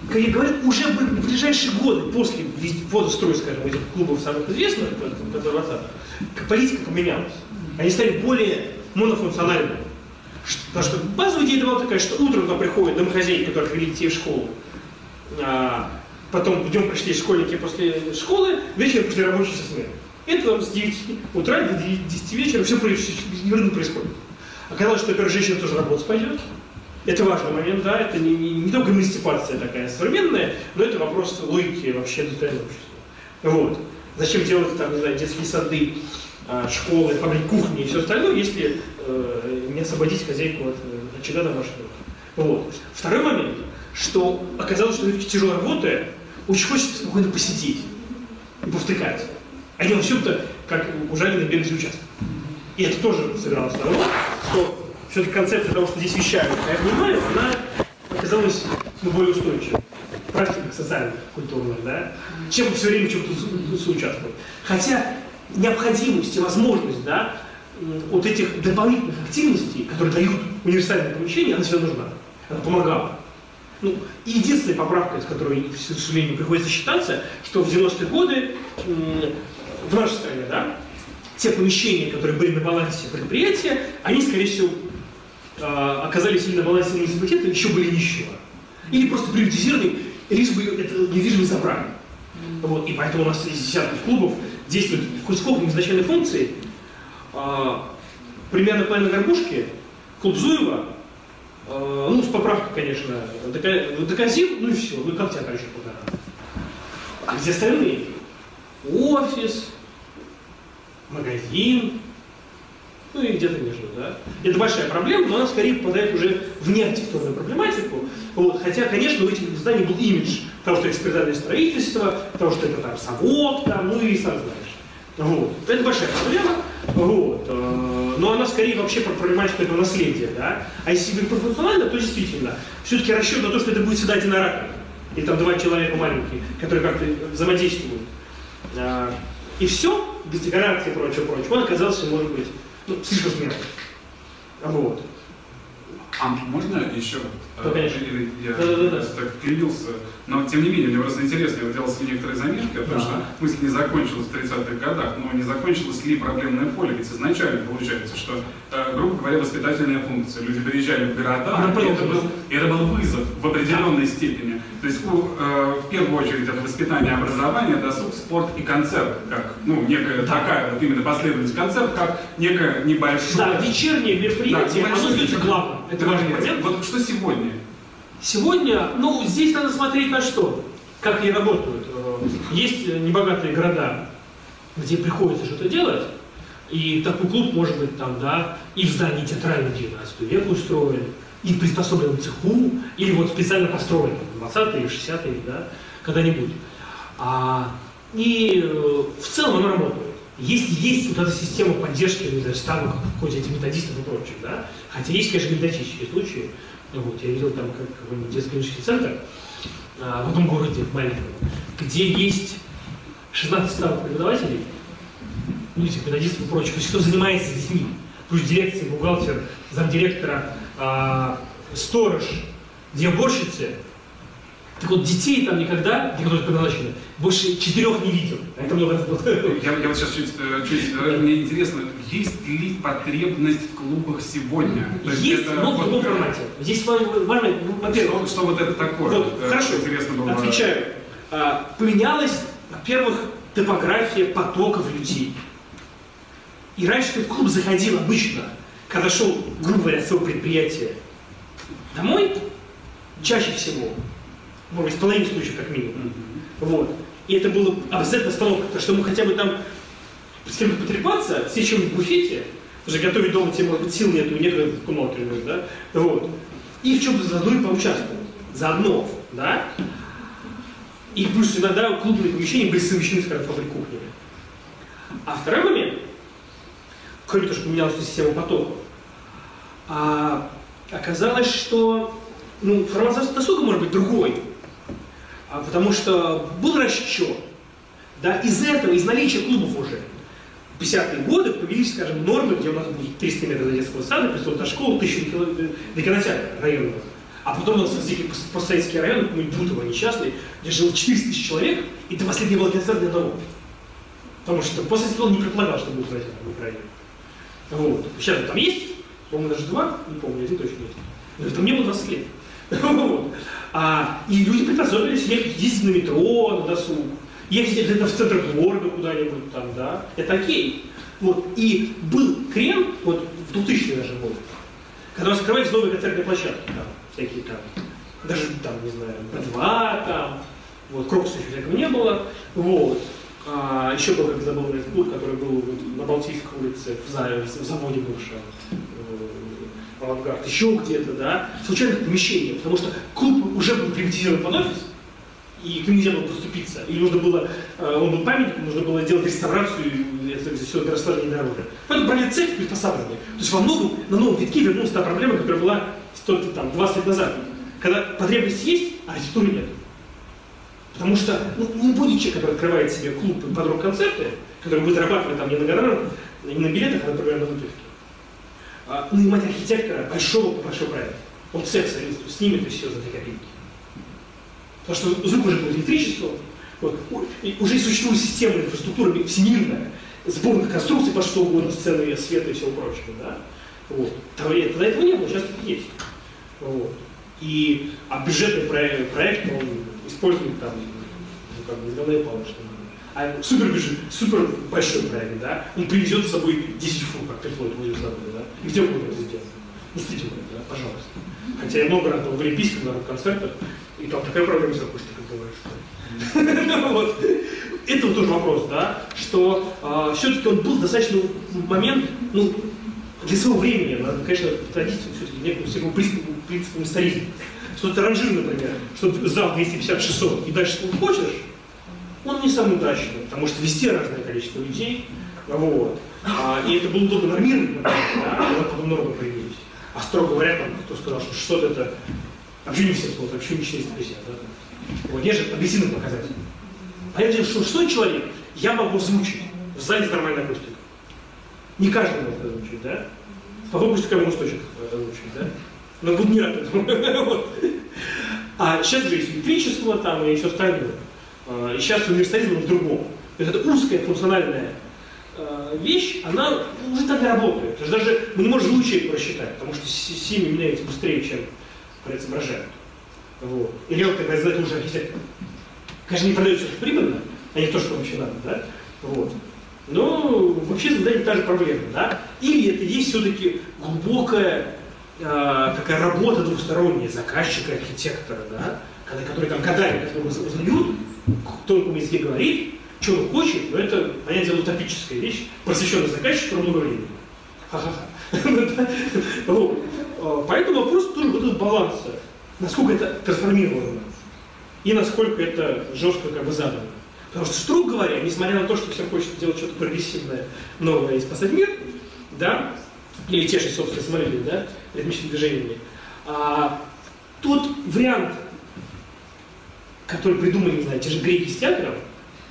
как я говорю, уже в ближайшие годы, после ввода строя, скажем, этих клубов самых известных, которые политика поменялась. Они стали более монофункциональными. Потому что базовая идея была такая, что утром туда приходят домохозяйки, которые привели детей в школу, а, потом днем пришли школьники после школы, вечером после рабочей смены. Это там с 9 утра до 10 вечера все происходит. Оказалось, что, во-первых, женщина тоже работать пойдет. Это важный момент, да, это не, не, не только эмансипация такая современная, но это вопрос логики вообще индустриального общества. Вот. Зачем делать там, не знаю, детские сады, а, школы, фабрики, кухни и все остальное, если э, не освободить хозяйку от э, очага домашнего. Вот. Второй момент, что оказалось, что тяжело работая, очень хочется спокойно посидеть и повтыкать. Они во всем-то, как у Жанина, бегать участок. И это тоже сыграло с того, что все-таки концепция того, что здесь вещают, я понимаю, она оказалась ну, более устойчивой. Практика социальных, культурных, да, чем все время чем-то соучаствовать. Хотя необходимость и возможность, да, вот этих дополнительных активностей, которые дают универсальное помещение, она всегда нужна. Она помогала. Ну, и единственная поправка, с которой, к сожалению, приходится считаться, что в 90-е годы в нашей стране, да, те помещения, которые были на балансе предприятия, они, скорее всего, а, оказались или на балансе муниципалитета, еще были нищего. Или просто приватизированы, лишь бы это недвижимость забрали. Вот, и поэтому у нас из десятков клубов действуют хоть сколько изначальной функции. А, примерно по на горбушке, клуб Зуева, а, ну, с поправкой, конечно, доказил, ну и все, ну и как тебя, короче, полтора. А где остальные? Офис, магазин, ну и где-то между, да. Это большая проблема, но она скорее попадает уже в неархитектурную проблематику. Вот. Хотя, конечно, у этих зданий был имидж того, что экспериментальное строительство, того, что это там совок, там, ну и сам знаешь. Вот. Это большая проблема. Вот. Э, но она скорее вообще про проблематику этого наследия. Да? А если говорить пропорционально, то действительно, все-таки расчет на то, что это будет всегда один ораторы. Или там два человека маленькие, которые как-то взаимодействуют. А, и все, без декорации и прочего, прочего, он оказался, может быть, ну, смелым. Вот. А можно еще? Да, конечно. Я да, да, да, так вклинился. Но тем не менее, мне просто интересно, я делал себе некоторые заметки, потому да. что мысль не закончилась в 30-х годах, но не закончилась ли проблемное поле. Ведь изначально получается, что, э, грубо говоря, воспитательная функция. Люди приезжали в города, и это, был, это был вызов в определенной степени. То есть, у, э, в первую очередь, это воспитание, образование, досуг, спорт и концерт, как, ну, некая да. такая вот именно последовательность концерт, как некое небольшое... Да, вечернее мероприятие, да, оно главное. Это важный момент. Вот что сегодня? Сегодня, ну, здесь надо смотреть на что, как они работают. Есть небогатые города, где приходится что-то делать, и такой клуб может быть там, да, и в здании театрального 19 века устроен, и в приспособленном цеху, или вот специально построен, 20-е, 60-е, да, когда-нибудь. А, и э, в целом оно работает. Если есть вот эта система поддержки, не знаю, ставок, хоть этих методистов и прочих, да, хотя есть, конечно, методические случаи, вот, я видел там как, какой-нибудь детско-клинический центр а, в одном городе маленьком, где есть 16 ставок преподавателей, ну, этих методистов и прочих, то есть кто занимается детьми, плюс дирекция, бухгалтер, замдиректора, а, сторож, две уборщицы, так вот, детей там никогда, которые предназначены, больше четырех не видел. А это много раз было. Я, я вот сейчас чуть, э, чуть э, мне интересно, есть ли потребность в клубах сегодня? То есть, есть, это, но в другом формате. Здесь важно, ну, во-первых... Что, что вот это такое? Вот, это хорошо, интересно было отвечаю. А, поменялась, во-первых, топография потоков людей. И раньше ты в клуб заходил обычно, когда шел, грубо говоря, с своего предприятия домой, чаще всего может быть, в половине случаев как минимум. Mm-hmm. Вот. И это было обязательно остановка, потому что мы хотя бы там с кем-то потрепаться, все чем в буфете, даже готовить дома тебе, может быть, сил нету, некогда в комнате, да? Вот. И в чем-то заодно и поучаствовать. Заодно, да? И плюс иногда клубные помещения были совмещены с фабрик кухнями. А второй момент, кроме того, что поменялась система потоков, а, оказалось, что ну, формат досуга может быть другой. А потому что был расчет. Да, из этого, из наличия клубов уже, в 50-е годы появились, скажем, нормы, где у нас будет 300 метров до детского сада, 500 до школы, 1000 до кинотеатра районного. А потом у нас возникли постсоветские районы, какой-нибудь Бутово несчастный, где жило 400 тысяч человек, и до последнего было кинотеатра ни одного. Потому что этого он не предполагал, что будет в в Украине. Вот. Сейчас там есть, по-моему, даже два, не помню, один точно есть. Но это мне было 20 лет. Вот. А, и люди приспособились ехать, ездить на метро, на досуг, ездить где-то в центр города куда-нибудь там, да, это окей. Вот. И был крем, вот в 2000 даже год, когда раскрывались новые концертные площадки, там, всякие там, даже там, не знаю, Б2 там, вот, Крокуса еще всякого не было, вот. А, еще был, как забыл, клуб, который был на Балтийской улице, в, в заводе бывшем, авангард, еще где-то, да, случайных помещений, потому что клуб уже был приватизирован под офис, и к нему нельзя было поступиться. И нужно было, э, он был памятником, нужно было делать реставрацию, и это все доросло недорого. Поэтому брали цех приспосабливали. То есть во многом на новом витке вернулась та проблема, которая была столько, там, 20 лет назад. Когда потребность есть, а архитектуры нет. Потому что ну, не будет человек, который открывает себе клуб под рок-концерты, который будет зарабатывать там не на гонорарах, не на билетах, а, например, на выпивке нанимать архитектора большого большого проекта. Он цех снимет и все за две копейки. Потому что звук уже был электричеством, вот, и уже существует система инфраструктуры всемирная, сборных конструкций по что угодно, сцены света и всего прочего, да? Вот. Тогда, тогда этого не было, сейчас это есть. Вот. И, а бюджетный проект, проект он использует там, ну, как бы, головные палочки. А супер бюджет, супер большой проект, да, он привезет с собой 10 фунт, как приходит в собой, да. И где будет это сделать? Стыдите да, пожалуйста. Хотя я много раз был в Олимпийском на концертах, и там такая проблема с акустикой бывает, вот. Это вот тоже вопрос, да, что э, все-таки он был достаточно момент, ну, для своего времени, надо, конечно, традицию все-таки некому всему принципу, принципу историзма. Что то ранжир, например, что зал 250-600 и дальше сколько хочешь, он не самый удачный, потому что везде разное количество людей, вот. А, и это было удобно нормировать, да, вот потом нормы появились. А строго говоря, там, кто сказал, что 600 это вообще не все смотрят, вообще не 450, да. Вот, есть же объективный показатель. Понятно, что 600 человек я могу озвучить в зале с нормальной акустикой. Не каждый может озвучить, да? Попробуйте какой мосточек озвучить, да? Но буду не рад вот. А сейчас же есть электричество там и все остальное. А, и сейчас универсализм в другом. То есть это узкая функциональная а, вещь, она уже так и работает. То есть даже мы не можем человек просчитать, потому что семьи меняются быстрее, чем изображают. Вот. И риэлтор производитель уже архитектор. Конечно, не продается прибыльно, а не то, что вообще надо, да? Вот. Но вообще задание та же проблема, да? Или это есть все-таки глубокая э, такая работа двухсторонняя заказчика, архитектора, да? Когда, который там годами узнают, кто на языке говорит, что он хочет, но это, понятное дело, утопическая вещь, просвещенный заказчик про много времени. Ха-ха-ха. А, поэтому вопрос тоже вот этот баланса. Насколько это трансформировано и насколько это жестко как бы задано. Потому что, строго говоря, несмотря на то, что все хочется делать что-то прогрессивное, новое и спасать мир, да, или тешить собственные самолюбие, да, ритмичными движениями, а, тот вариант, который придумали, не знаю, те же греки с театром,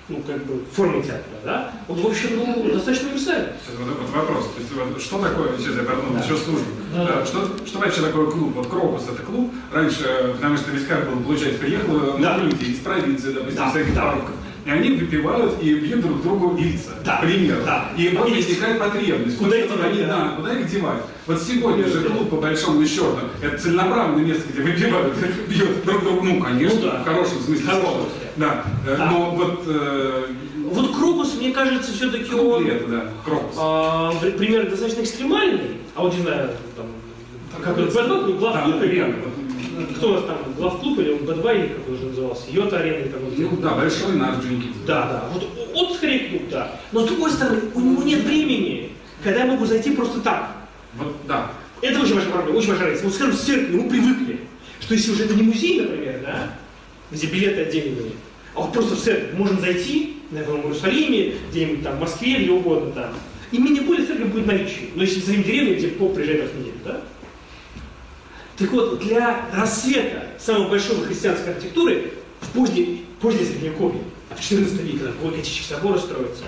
ну, как бы, формы театра, да, он, в общем, ну, достаточно универсальный. Вот, вот вопрос, то есть, вот, что такое, сейчас я верну, да. еще службу, да. Да, что, что вообще такое клуб? Вот Крокус это клуб, раньше, потому что весь как было, получается, приехало да. люди из провинции, допустим, да. всяких да. парков, и они выпивают и бьют друг другу лица. Да. Пример. Да. И вот возникает потребность. Куда их? Они, да. куда их девать? Вот сегодня же клуб, по большому счету, это целенаправленное место, где выпивают, бьют друг другу, ну, конечно, ну, да. в хорошем смысле слова. Да. да. Но вот... Э, вот Крокус, мне кажется, все-таки он... это, да, Крокус. А, пример достаточно экстремальный. А вот, не знаю, там, как это, глав да, кто у нас там, главклуб или Б2, или как он уже назывался, Йота арена он Ну да, большой наш Джинкинс. Да, да. Вот он скорее клуб, да. Но с другой стороны, у него нет времени, когда я могу зайти просто так. Вот, да. Это очень большая проблема, очень большая разница. Вот скажем, в церкви мы привыкли, что если уже это не музей, например, да, где билеты отдельные, а вот просто в церковь можем зайти, наверное, в Иерусалиме, где-нибудь там в Москве, где угодно там, и менее более церковь будет наличие. Но если за деревню, где поп приезжает раз в неделю, да, так вот, для рассвета самой большой христианской архитектуры в поздней, поздней Средневековье, в XIV веке, когда готические соборы строятся,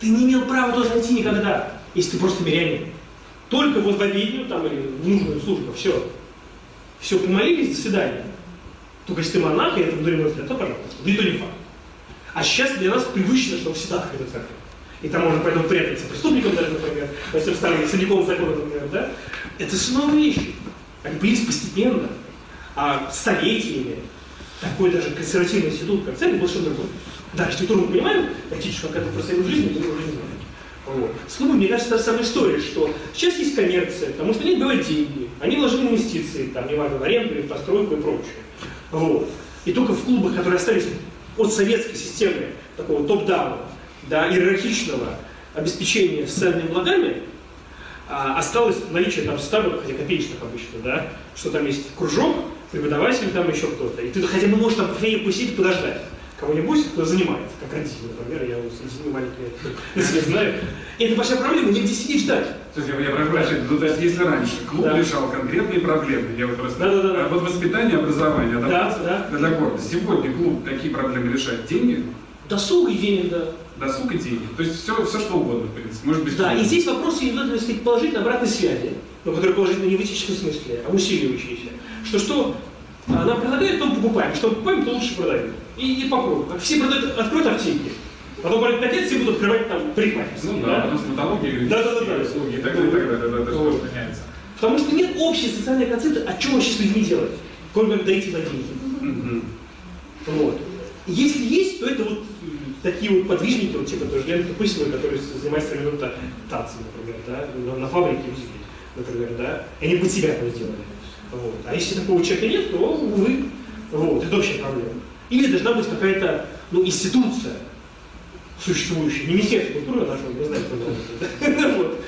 ты не имел права туда зайти никогда, если ты просто мирянин. Только в возбоведению там или в нужную службу, все. Все, помолились, до свидания. Только если ты монах, и это мудрый взгляд, то пожалуйста. Да и то не факт. А сейчас для нас привычно, что всегда открыта церковь. И там можно поэтому прятаться преступникам даже, например, если в старом Средневековом законе, например, да? Это все новые. Они появились постепенно, а столетиями. Такой даже консервативный институт, как церковь, был что другое. Да, архитектуру мы понимаем, практически как это простоит в жизни, мы уже не знаем. Вот. С клубом, мне кажется, та самая история, что сейчас есть коммерция, потому что они бывают деньги, они вложили инвестиции, там, неважно, в аренду, в постройку и прочее. Вот. И только в клубах, которые остались от советской системы, такого топ-дауна, до иерархичного обеспечения социальными благами, а, осталось наличие там ставок, хотя копеечных обычно, да, что там есть кружок, преподаватель, там еще кто-то. И ты хотя бы можешь там посидеть и подождать кого-нибудь, кто занимается, как родитель, например, я детьми маленькими если знаю. И это большая проблема, негде сидеть ждать. Слушайте, я прошу прощения, ну, то есть если раньше клуб да. решал конкретные проблемы, я вот просто... Да, да, да. А вот воспитание, образование, да, да. для города. Сегодня клуб какие проблемы решает? Деньги? Досуг и денег, да досуг и деньги. То есть все, все что угодно, в принципе. Может быть, да, и здесь вопрос идет, так сказать, положительной обратной связи, но которая положительно не в этическом смысле, а усиливающаяся. Что что, она предлагает, но покупаем. Что покупаем, то лучше продаем. И, и попробуем. Как все продают, откроют аптеки. Потом говорят, наконец все будут открывать там парикмахерские. Ну да, потом стоматология, Да, да, да, да. услуги и так далее, и так далее, да, да, что меняется. Потому что нет общей социальной концепции, а что вообще с людьми делать, кроме как дойти до деньги. Мгм. Вот. Если есть, то это вот такие вот подвижники, вот типа тоже Леонида Пысина, которые занимаются минута танцем, например, да, на, на фабрике музыки, например, да, и они под себя это сделали. Вот. А если такого человека нет, то, увы, вот, это общая проблема. Или должна быть какая-то, ну, институция существующая, не Министерство культуры, а нашего, не знаю, кто это. Вот.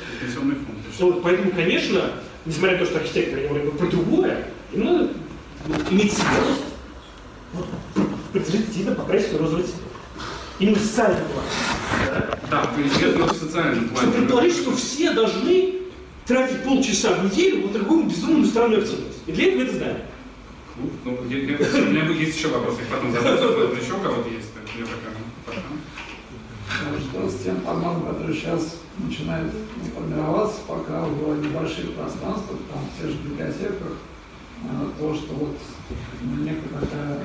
Ну, поэтому, конечно, несмотря на то, что архитекторы говорят бы про другое, им надо ну, иметь смелость вот, предложить действительно покрасить розовый цвет. Именно социальный план. Да? Да, приоритет на социальном плане. Чтобы предположить, что все должны тратить полчаса в неделю вот такую безумную странную активность. И для этого это знали. Ну, я- я- у меня есть еще вопросы, их потом возможно, еще у кого-то есть. Я пока, пока. Что с тем форматом, который сейчас начинает формироваться, пока в небольших пространствах, там, в тех же библиотеках, э, то, что вот некая такая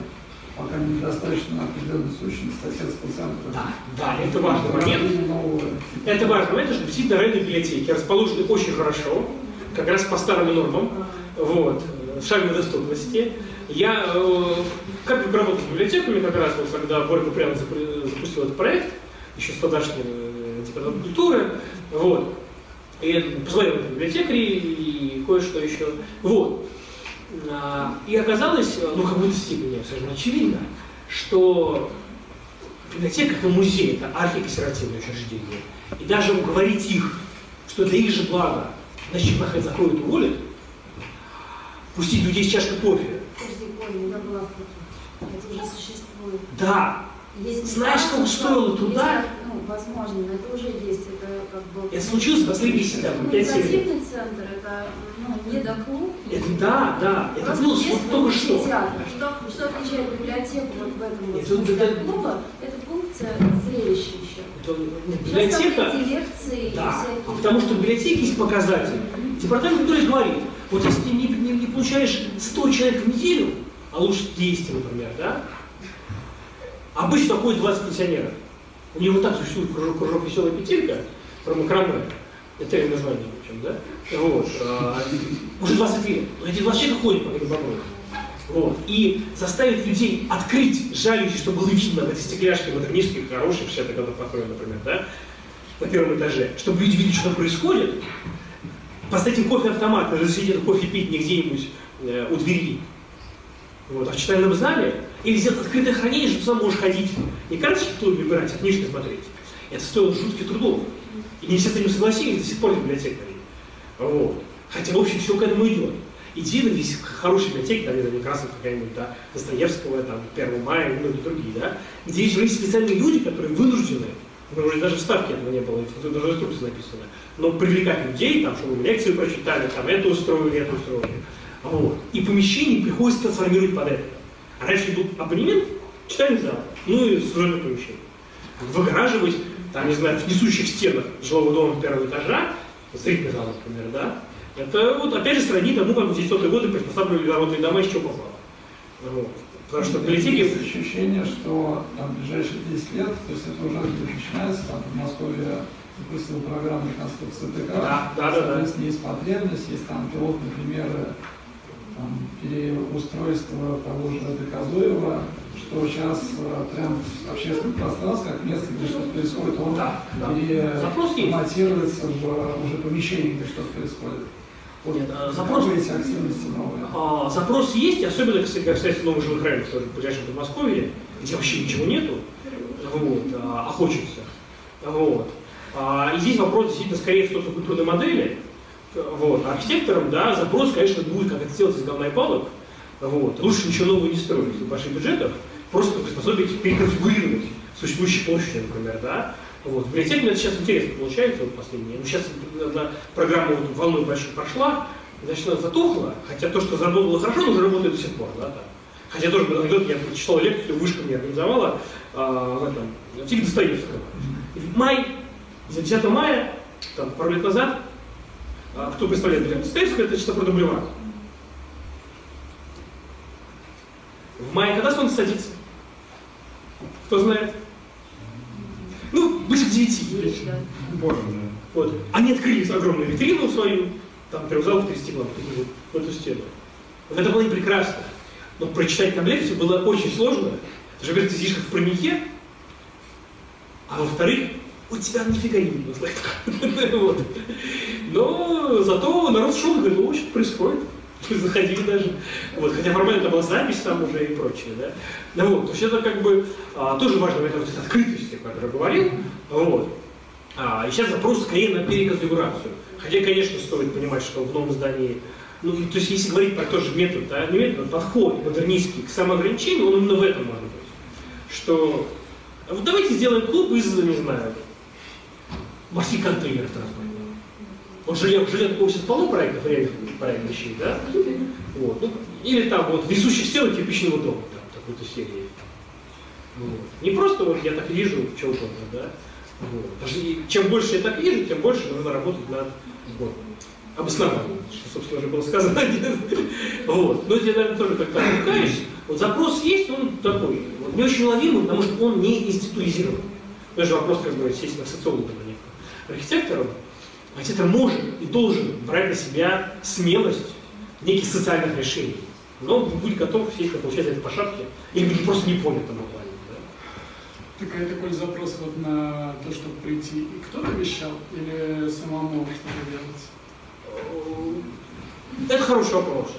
пока недостаточно определенная сущность соседского центра. Да, да, это важный момент. Нового Это важно, это что действительно районные библиотеки расположены очень хорошо, как раз по старым нормам, вот, в шаговой доступности. Я, э, как бы работал с библиотеками, как раз вот когда Борька прямо запустил этот проект, еще с э, депутатом культуры, вот, и позвонил в библиотекари и кое-что еще, вот. А, И оказалось, э, ну, в какой-то степени совершенно очевидно, что библиотека это музей, это архиконсервативное учреждение. И даже уговорить их, что для их же блага, значит, Чехмахет закроют и уволят, пустить людей с чашкой кофе. Подожди, Коля, в Это уже существует. Да, Есть Знаешь, сколько стоило труда? Ну, возможно, но это уже есть. Это как бы... это случилось в последние всегда, Ну, 5-7 лет. Коммуникативный центр, это ну, не до клуб. Это да, да, это было вот только что. театр. Что, что отличает библиотеку вот в этом вот Это- это- от клуба, это функция зрелища еще. Это, библиотека, лекции и Да, а потому что в библиотеке есть показатель. Департамент культуры говорит, вот если ты не, не- не получаешь 100 человек в неделю, а лучше 200, например, да, обычно ходит 20 пенсионеров. У него так существует кружок, кружок «Веселая петелька» про макраме. Это и название, общем, да? Вот. уже 20 лет. Эти 20 человек ходят по этому вопросу. Вот. И заставить людей открыть жалюзи, чтобы было видно в этой стекляшке модернистской, хорошей, в 60-х годах построенной, например, да, на первом этаже, чтобы люди видели, что там происходит, поставить им кофе-автомат, разрешить этот кофе пить не где-нибудь э, у двери, вот, а в читальном зале, или сделать открытое хранение, что ты сам можешь ходить, не карточки клубе выбирать, а книжки смотреть. Это стоило жутких трудов. И не все с этим согласились, до сих пор библиотекари. Вот. Хотя, в общем, все к этому идет. Идея здесь хорошие библиотеки, там, не Красов какая-нибудь, да, Достоевского, там, 1 мая и многие другие, да, где есть специальные люди, которые вынуждены, ну, уже даже в ставке этого не было, это даже в инструкции написано, но привлекать людей, там, чтобы лекцию прочитали, там, это устроили, это устроили. Вот. И помещение приходится трансформировать под это. А раньше был абонемент, читальный зал, ну и служебное помещение. Выгораживать, там, не знаю, в несущих стенах жилого дома первого этажа, зал, например, да, это вот опять же сродни тому, как в 900-е годы приспосабливали народные дома из чего попало. Вот. Потому что библиотеки... Есть ощущение, что там, в ближайшие 10 лет, то есть это уже начинается, там в Москве запустил программу реконструкции ТК, Да, да, да, да. есть потребность, есть там пилотные примеры там, переустройства того же ТК Зуева, что сейчас э, тренд общественных пространств, как место, где что-то происходит, он Да, да. Переформатируется в уже помещении, где что-то происходит. Вот Нет, а запрос- какие эти активности новые. А, запрос есть, особенно, если касается новых жилых районов, тоже в ближайшем Подмосковье, где вообще ничего нету, вот, а, а хочется. Вот. А, и здесь вопрос действительно скорее в социокультурной модели. Вот. А архитекторам, да, запрос, конечно, будет, как это сделать из говна и палок. Вот. Лучше ничего нового не строить в больших бюджетах, просто приспособить, переконфигурировать существующие площади, например, да. Вот. В библиотеке это сейчас интересно получается, вот последнее. Ну, сейчас одна программа вот, волной большой прошла, значит, она затухла, хотя то, что заработало хорошо, уже работает до сих пор, да, там. Хотя тоже был анекдот, я прочитал лекцию, вышка мне организовала а, в этом, в типе Достоевского. И в май, 10 мая, там, пару лет назад, а, кто представляет библиотеку Достоевского, это чисто про Бульвар. В мае когда солнце садится? Кто знает? Ну, ближе к девяти. Боже мой. Вот. Они открыли огромную витрину свою, там трех залов 30 глав, вот, в эту стену. Вот это было и прекрасно. Но прочитать там лекцию было очень сложно. Ты же, во-первых, ты сидишь как в парнике, а во-вторых, у тебя нифига не видно слайдов. Вот. Но зато народ шел и говорит, ну, что происходит. Заходили даже. Вот. Хотя формально это была запись там уже и прочее. Да? Ну, вот. То есть это как бы а, тоже важно, это вот эта открытость, о которой говорил. Вот. А, и сейчас запрос скорее на переконфигурацию. Хотя, конечно, стоит понимать, что в новом здании, ну, то есть если говорить про тот же метод, да, не метод, а подход модернистский к самоограничению, он именно в этом может быть. Что вот давайте сделаем клуб из, не знаю, морских контейнеров транспортных. Вот жилье, жилье такого сейчас полно проектов, реальных проектных вещей, да? Вот. Ну, или там вот везущих стены кирпичного дома, там, такой-то серии. Вот. Не просто вот я так вижу, что угодно, да? Вот. Даже чем больше я так вижу, тем больше нужно работать над вот, обоснованием, что, собственно, уже было сказано. вот. Но я, наверное, тоже как-то отвлекаюсь. Вот запрос есть, он такой. Вот, не очень уловимый, потому что он не институализирован. Даже вопрос, как бы, естественно, социологам, а не к архитекторам. Архитектор может и должен брать на себя смелость неких социальных решений. Но будь готов, естественно, получать за это по шапке, или быть просто не понят этом плане. да. Так, а такой запрос вот на то, чтобы прийти, и кто-то вещал, или самому что-то делать? Это хороший вопрос.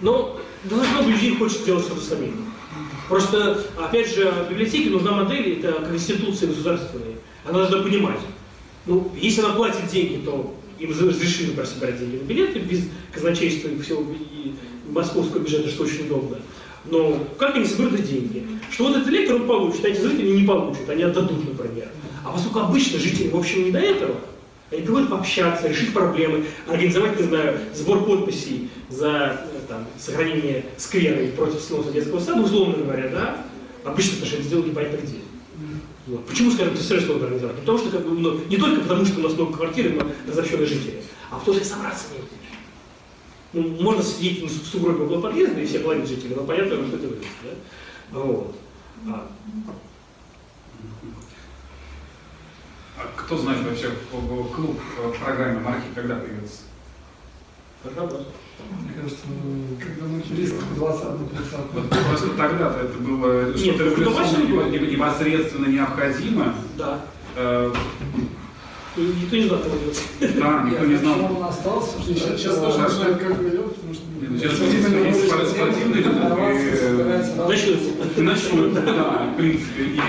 Но должно быть людей хочет делать что-то самим. Просто, опять же, библиотеке нужна модель, это как институция государственная. Она должна понимать. Ну, если она платит деньги, то им разрешили просто брать деньги на билеты без казначейства и всего и московского бюджета, что очень удобно. Но как они соберут эти деньги? Что вот этот лектор он получит, а эти зрители не получат, они отдадут, например. А поскольку обычно жители, в общем, не до этого, они приходят пообщаться, решить проблемы, организовать, не знаю, сбор подписей за э, там, сохранение сквера и против сноса детского сада, условно говоря, да? Обычно потому что это сделали непонятно где. Вот. Почему, скажем, ТСР сложно организовать? Не потому что, как бы, ну, не только потому, что у нас много квартир и мы разобщенные жители, а потому что собраться негде. Ну, можно сидеть в сугробе около подъезда и все платят жители, но понятно, что это выглядит. Да? Вот. А, А кто знает вообще клуб в программе марки когда появится? хорошо. Мне кажется, когда начались в 20 30 Вот просто тогда-то это было Нет, что-то ну, революционно давайте не непо- непосредственно необходимо. Да. Э, И Никто не знал, кого делать. Да, никто не знал. он остался, Сейчас, не знаю, как ведет, потому что... Сейчас спортивные есть спортивные клубы, Начнется. и начнут, да, в принципе. И,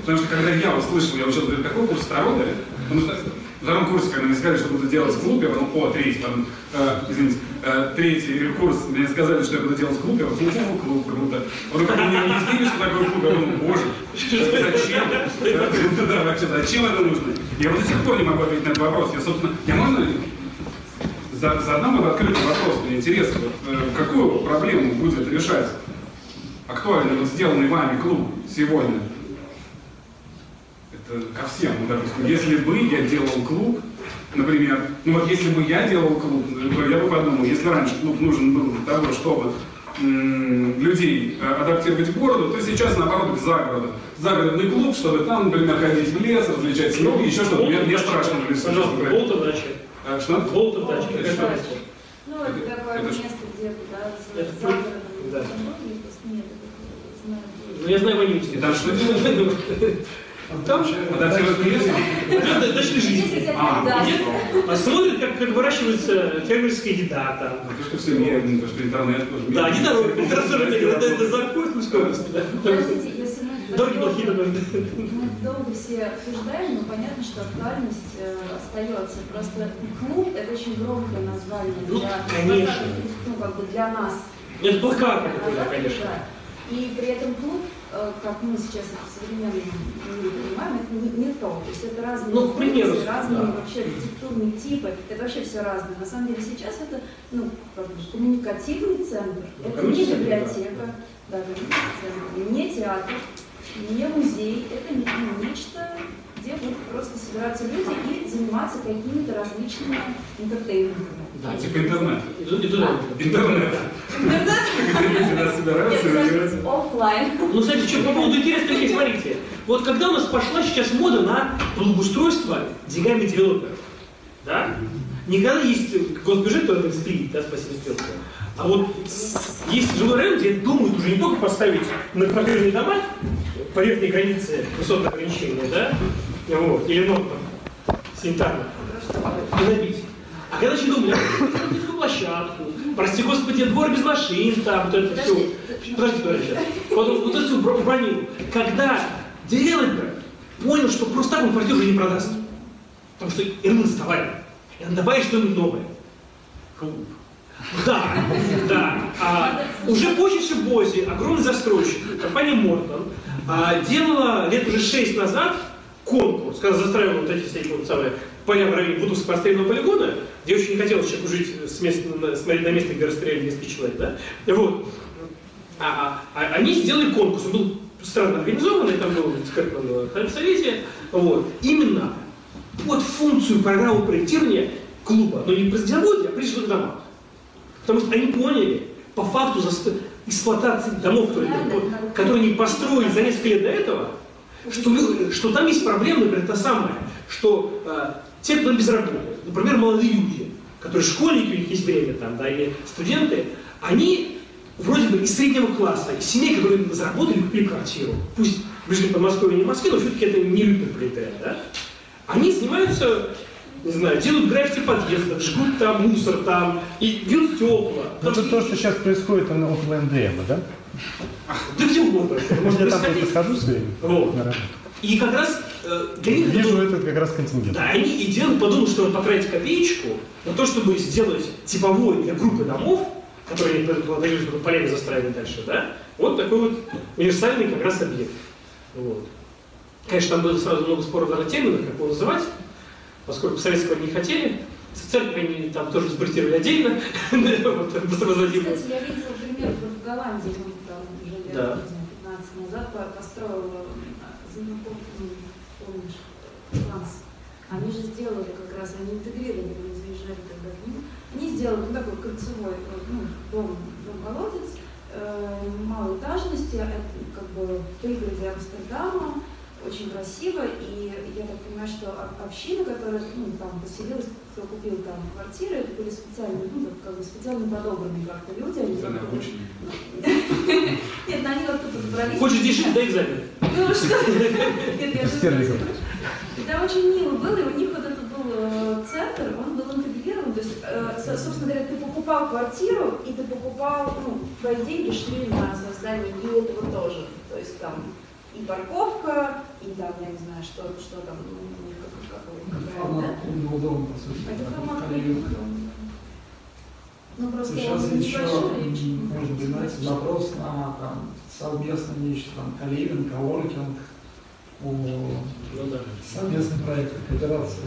потому что когда я услышал, я учился, говорю, какой курс второй, да? Потому что в втором курсе, когда мне сказали, что буду делать я подумал, о, третий, потом, э, извините, э, третий курс, мне сказали, что я буду делать клубе, я подумал, о, клуб, круто. Потом, когда мне объяснили, что такое клуб, я подумал, боже, зачем? Да, вообще, зачем это нужно? Я вот до сих пор не могу ответить на этот вопрос. Я, собственно, я можно за- задам этот открытый вопрос, мне интересно, вот, э, какую проблему будет решать актуальный вот сделанный вами клуб сегодня? Это ко всем, ну, допустим, если бы я делал клуб, например, ну вот если бы я делал клуб, то я бы подумал, если раньше клуб нужен был для того, чтобы людей э, адаптировать к городу, то сейчас наоборот к загороду. Загородный клуб, чтобы там, например, ходить в лес, различать снег, еще что-то. Мне, мне страшно в лесу. Болтов дача. А, Что? Болтов дача. Это? Ну, это такое это место, где да, за Это загородом. да. это. Ну, я знаю Ванютина. И там что делать? Там? Да, дачной жизни. А. А смотрят, как, как выращивается фермерская еда там. Ну, То, что все медленно, то, что интернет тоже Да, не медленно. дорога, это тоже это, это за Костромской области. Подождите, если мы Дороги плохие, мы долго все обсуждаем, но понятно, что актуальность э, остается. Просто клуб это очень громкое название Ну, для, конечно. ну, как бы для нас. Это плакат какой-то, Да, конечно. И при этом клуб, как мы сейчас в современном мире понимаем, это не, не то. То есть это разные Ну, примеру, функции, разные да. вообще архитектурные типы. Это вообще все разное. На самом деле сейчас это ну, коммуникативный центр. Ну, это не библиотека, да, коммуникативный центр, не театр, не музей. Это не- ну, нечто собираться люди и заниматься какими-то различными entertainment ами. Да, Типа интернет. И туда- и туда. Интернет. Интернет? Люди всегда собираются и оффлайн. Ну, кстати, что по поводу интересных вещей, смотрите. Вот когда у нас пошла сейчас мода на благоустройство деньгами девелоперов, да? Не когда есть госбюджет, который спилит, да, спасибо Стрелке. А вот есть жилой район, где думают уже не только поставить многоквартирные дома по верхней границе высотного ограничения, да, вот, или ну, там, санитарно, и набить. А когда еще думали, а, площадку, прости господи, двор без машин, там, вот это все. Подожди, подожди. Вот, вот эту всю бро- броню. Когда девелопер понял, что просто так он квартиру уже не продаст. Потому что РН сдавали. И надо добавить что-нибудь новое. Клуб. Да, да. А, уже позже в Бозе огромный застройщик, компания Мортон, а, делала лет уже шесть назад конкурс, когда застраивала вот эти всякие вот самые поля в районе Бутовского расстрельного полигона, где очень не хотелось человеку жить с места, на- смотреть на место, где расстреляли 200 человек, да? Вот. А, а- а они сделали конкурс, он был странно организованный, там был экспертном э, совете, вот. Именно под функцию программы проектирования клуба, но не по заводе, а всего в домах. Потому что они поняли, по факту эксплуатации домов, которые, которые они построили за несколько лет до этого, что, что там есть проблема, например, та самая, что э, те, кто без работы, например, молодые люди, которые школьники, у них есть время там, да, или студенты, они вроде бы из среднего класса, из семей, которые заработали, купили квартиру. Пусть в Ближнем Подмосковье не Москве, но все-таки это не лютой пролетариат, да? Они занимаются, не знаю, делают граффити в подъездах, жгут там мусор там, и бьют стекла. Ну, это то, что сейчас происходит на около МДМ, да? Да где угодно. Может Я там просто все время. Вот. на работу. И как раз э, для них это Вижу было- этот как раз контингент. Да, они и делают, подумают, что потратить копеечку на то, чтобы сделать типовой для группы домов, которые они планируют будут полями застраивать дальше, да? Вот такой вот универсальный как раз объект. Вот. Конечно, там было сразу много споров на терминах, как его называть, поскольку советского не хотели. Церковь они там тоже спроектировали отдельно, возводимую. Кстати, я видела пример в Голландии, мы там уже лет знаю, 15 назад по- построил знакомый, помнишь, Франс. Они же сделали как раз, они интегрировали, мы заезжали тогда к ним. Они сделали ну, такой кольцевой вот, ну, дом, дом колодец, э, малоэтажности, это как бы в пригороде Амстердама, очень красиво, и я так понимаю, что об- община, которая ну, там поселилась, кто купил там квартиры, это были специально, ну, как бы специально подобранные как-то люди. Они Специально как. Нет, ну они вот тут собрались. Хочешь жить, дай экзамен. Ну что? Нет, я же там очень мило было, и у них вот этот был э, центр, он был интегрирован, то есть, э, со- собственно говоря, ты покупал квартиру, и ты покупал, ну, твои деньги шли на создание и этого тоже. То есть там и парковка, и там, я не знаю, что, что там, ну, как, как, Это какая, формат да? клубного дома, по сути. Это формат дома. Ну, просто Сейчас еще может быть, знаете, запрос на там, совместное нечто, там, каливинг, коворкинг, о Ну да. совместный проект, кооперации.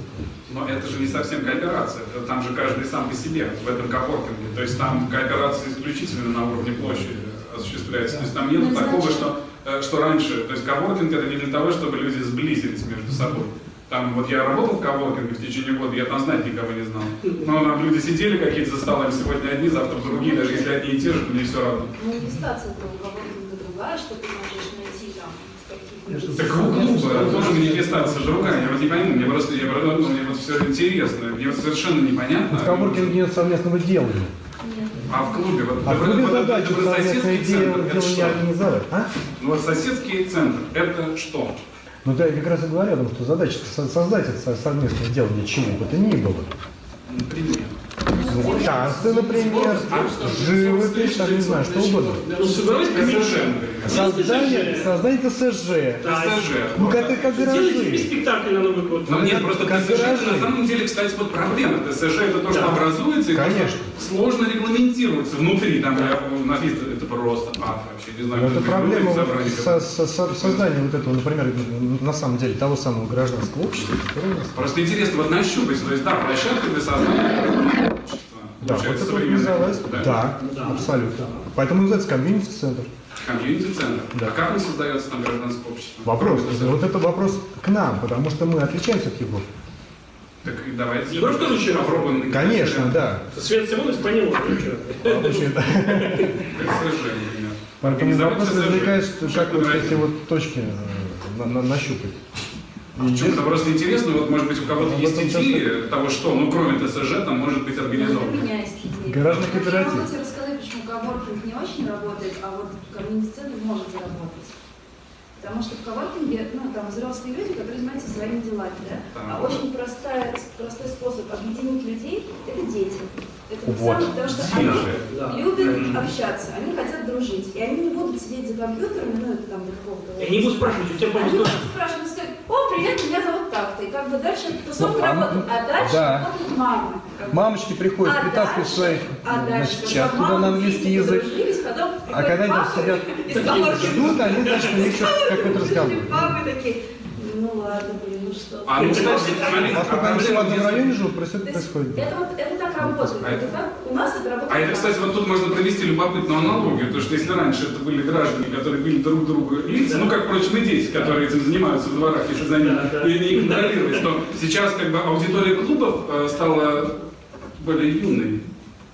Но это же не совсем кооперация. Это Там же каждый сам по себе в этом коворкинге. То есть там кооперация исключительно на уровне площади осуществляется. То есть там нет Ну, такого, значит- что, что раньше. То есть коворкинг это не для того, чтобы люди сблизились между собой. Там вот я работал в коворкинге в течение года, я там знать никого не знал. Но там люди сидели какие-то за столами, сегодня одни, завтра другие, даже если одни и те же, то мне все равно. Манифестация этого уголовника другая, что ты можешь найти там. Так клуба тоже манифестация другая. Я вот не пойму, мне просто, я, ну, мне вот все интересно, мне вот совершенно непонятно. В коворкинге нет совместного делания. А в клубе, вот А в клубе вот задача добрососедский дело- центр, это что? организовать. А? Ну вот соседский центр, это что? Ну да, я как раз и говорю о том, что задача со- создать это со- совместное делание чего бы то ни было. Например. Ну, танцы, например, живопись, там не знаю, что угодно. Ну. Создание, создание ТСЖ. Ну, Вот как, как гаражи. спектакль на Новый год. Ну нет, как- просто ТСЖ на самом деле, кстати, вот проблема. ТСЖ это то, что образуется, и Конечно. сложно регламентируется внутри. Там у нас есть это просто ад вообще, не знаю, Но это проблема вот со- со- со- создания вот этого, например, на самом деле того самого гражданского общества, которое у нас Просто интересно вот нащупать, то есть да, площадка для создания. Да, вот это организовалось. Да. Да, Да. абсолютно. Поэтому называется комьюнити-центр. Комьюнити-центр. Да. А как он создается на гражданское общество? Вопрос. Вот это вопрос к нам, потому что мы отличаемся от Европы. Так и давайте Европа тоже очень попробуем. Конечно, да. Свет Симонов поняло, ну что. Да. Поэтому вопрос возникает, что как вот эти вот точки э, на- на- нащупать. И Почему-то если- просто интересно, вот может быть у кого-то Об есть этом часто- идеи того, что, ну кроме ТСЖ, там может быть Ну, У организовано. меня есть идея. Гаражный Я кооператив. могу тебе рассказать, почему коворкинг не очень работает, а вот комьюнити-центр может заработать. Потому что в коворкинге, ну, там взрослые люди, которые занимаются своими делами, да? А очень простая, простой способ объединить людей – это дети. Это Вот. самое, потому что они любят общаться, они хотят дружить. И они не будут сидеть за компьютерами, ну, это там какого-то... Я не буду спрашивать, у тебя Они помню, будут спрашивать, сказать, о, привет, меня зовут так-то. И как бы дальше тусовка Ну, а, работает. А дальше да. работает мама. Мамочки приходят, А притаскивают своих а значит, дальше, чат, туда на английский язык. А когда они сидят, ждут, они, значит, у них что какой-то разговор. Папы такие, ну ладно, блин, ну что. А ну, кстати, смотри, Поскольку а они все в одном районе живут, происходит, это, вот, это так работает. А это это- так, у нас это работает. А это, кстати, вот тут можно провести любопытную аналогию, потому что если раньше это были граждане, которые били друг другу лица, ну как, впрочем, и дети, которые этим занимаются в дворах, если за ними Да, да. и не контролировать, то сейчас как бы аудитория клубов э, стала более юной.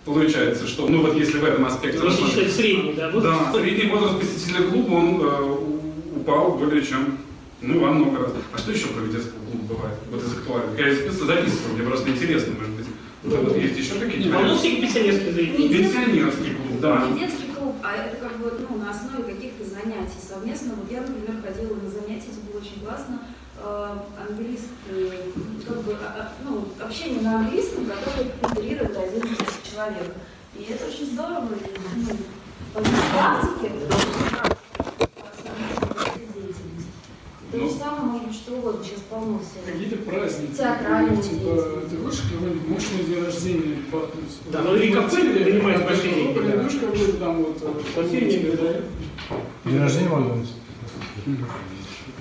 Получается, что, ну вот если в этом аспекте считать средний, да? Да, средний возраст посетителя клуба, он э, упал более чем, ну, во много раз. А что еще про детский клуб бывает? Вот из актуальных. Я специально записывал, мне просто интересно, может быть. Вот, вот есть еще какие-то варианты? всякие пенсионерские заведения. Пенсионерский клуб, да. Не детский клуб, а это как бы ну, на основе каких-то занятий совместно. Вот я, например, ходила на занятия, это было очень классно. Э, английский, как бы, а- а, ну, общение на английском, которое интегрирует один человек. И это очень здорово. и, Ну, по практике это очень практика, деятельность. То Ну. же самое может быть что угодно, сейчас полно всего. Какие-то праздники. Театральные Типа, ты хочешь какой-нибудь мощный день рождения бахнуть? Да, ну и кафе занимает большие деньги, да. Пойдешь какой-то там вот... День рождения Макдональдс.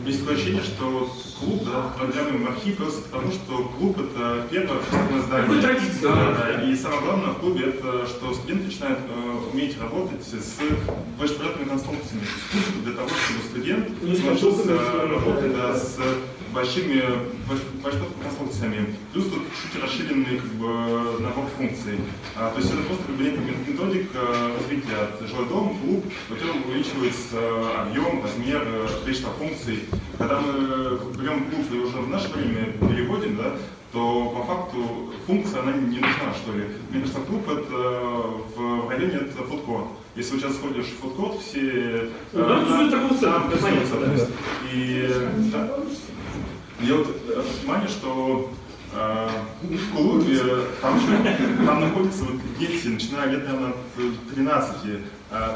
Есть такое ощущение, что клуб, да, продвигаемый мархи просто потому, что клуб это первое общественное здание. Такой традиция, Да, да. И самое главное в клубе это, что студенты начинают э, уметь работать с большепроектными конструкциями. Для того, чтобы студент Ну, с работать да, с большими больш- большепроектными конструкциями. Плюс тут чуть расширенный как бы, набор функций. А, то есть это просто как бы некая методика развития от жилой дом, клуб, в котором увеличивается объем, размер, э, количество функций. Когда мы берем клуб и уже в наше время переводим, да, то по факту функция она не нужна, что ли. Мне кажется, клуб это в районе это фудкорт. Если вот сейчас сходишь в фудкорт, все... Ну, да, э, тут торговый центр, там это понятно, тусуются, да. то я вот э, обратил внимание, что э, в клубе там, еще- там находятся вот дети, начиная лет, наверное, от 13, э,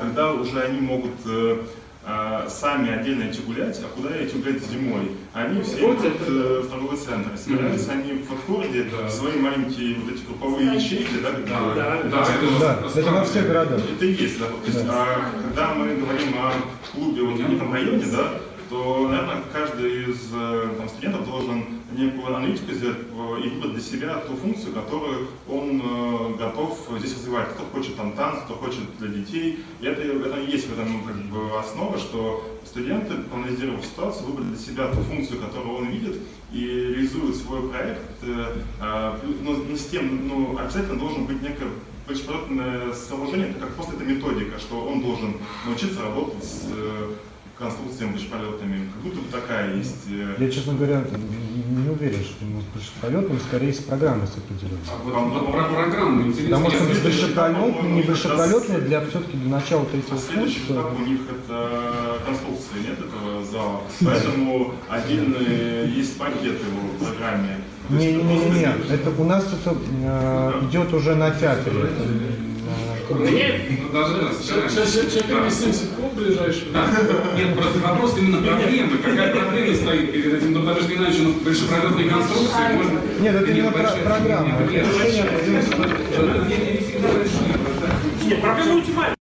когда уже они могут э, э, сами отдельно идти гулять, а куда идти гулять зимой? Они все идут э, в торговый центр. Собираются они в фудкорте, Да. свои маленькие вот эти групповые ячейки, да, как Да, да, Да, это, Да, это во всех городах. это и есть, да. То есть, Да. а, когда мы говорим о клубе вот в неком районе, да, то, наверное, каждый из э, там, студентов должен некую аналитику сделать э, и выбрать для себя ту функцию, которую он э, готов здесь развивать. Кто хочет там танцы, кто хочет для детей. И это, это есть в этом как бы, основа, что студенты, проанализировав ситуацию, выбрали для себя ту функцию, которую он видит, и реализуют свой проект. э, э, но, но с тем, ну, обязательно должен быть некое большепроектное сооружение, это как просто это методика, что он должен научиться работать с э, конструкциями большеполетными. Как будто бы такая есть. э, Я, честно говоря, не уверен, что мы с полетом скорее с программой с определенной. А вот, вот про программу интересно. Потому что этап, не большеполетный для все-таки для начала третьего А следующий курса. этап у них это конструкция, нет этого зала. Поэтому отдельный есть пакет его в программе. Не, не, не, не, Это у нас это э, идет уже на театре. Мне Ну, даже нас Сейчас, сейчас, сейчас Да. переместимся в клуб ближайший. Да. Нет, просто вопрос именно проблемы. Какая проблема стоит перед этим? Ну, потому что иначе ну, большепроектные конструкции можно... Нет, это именно про- большие- программа. Нет, не- не проблема ультимативная.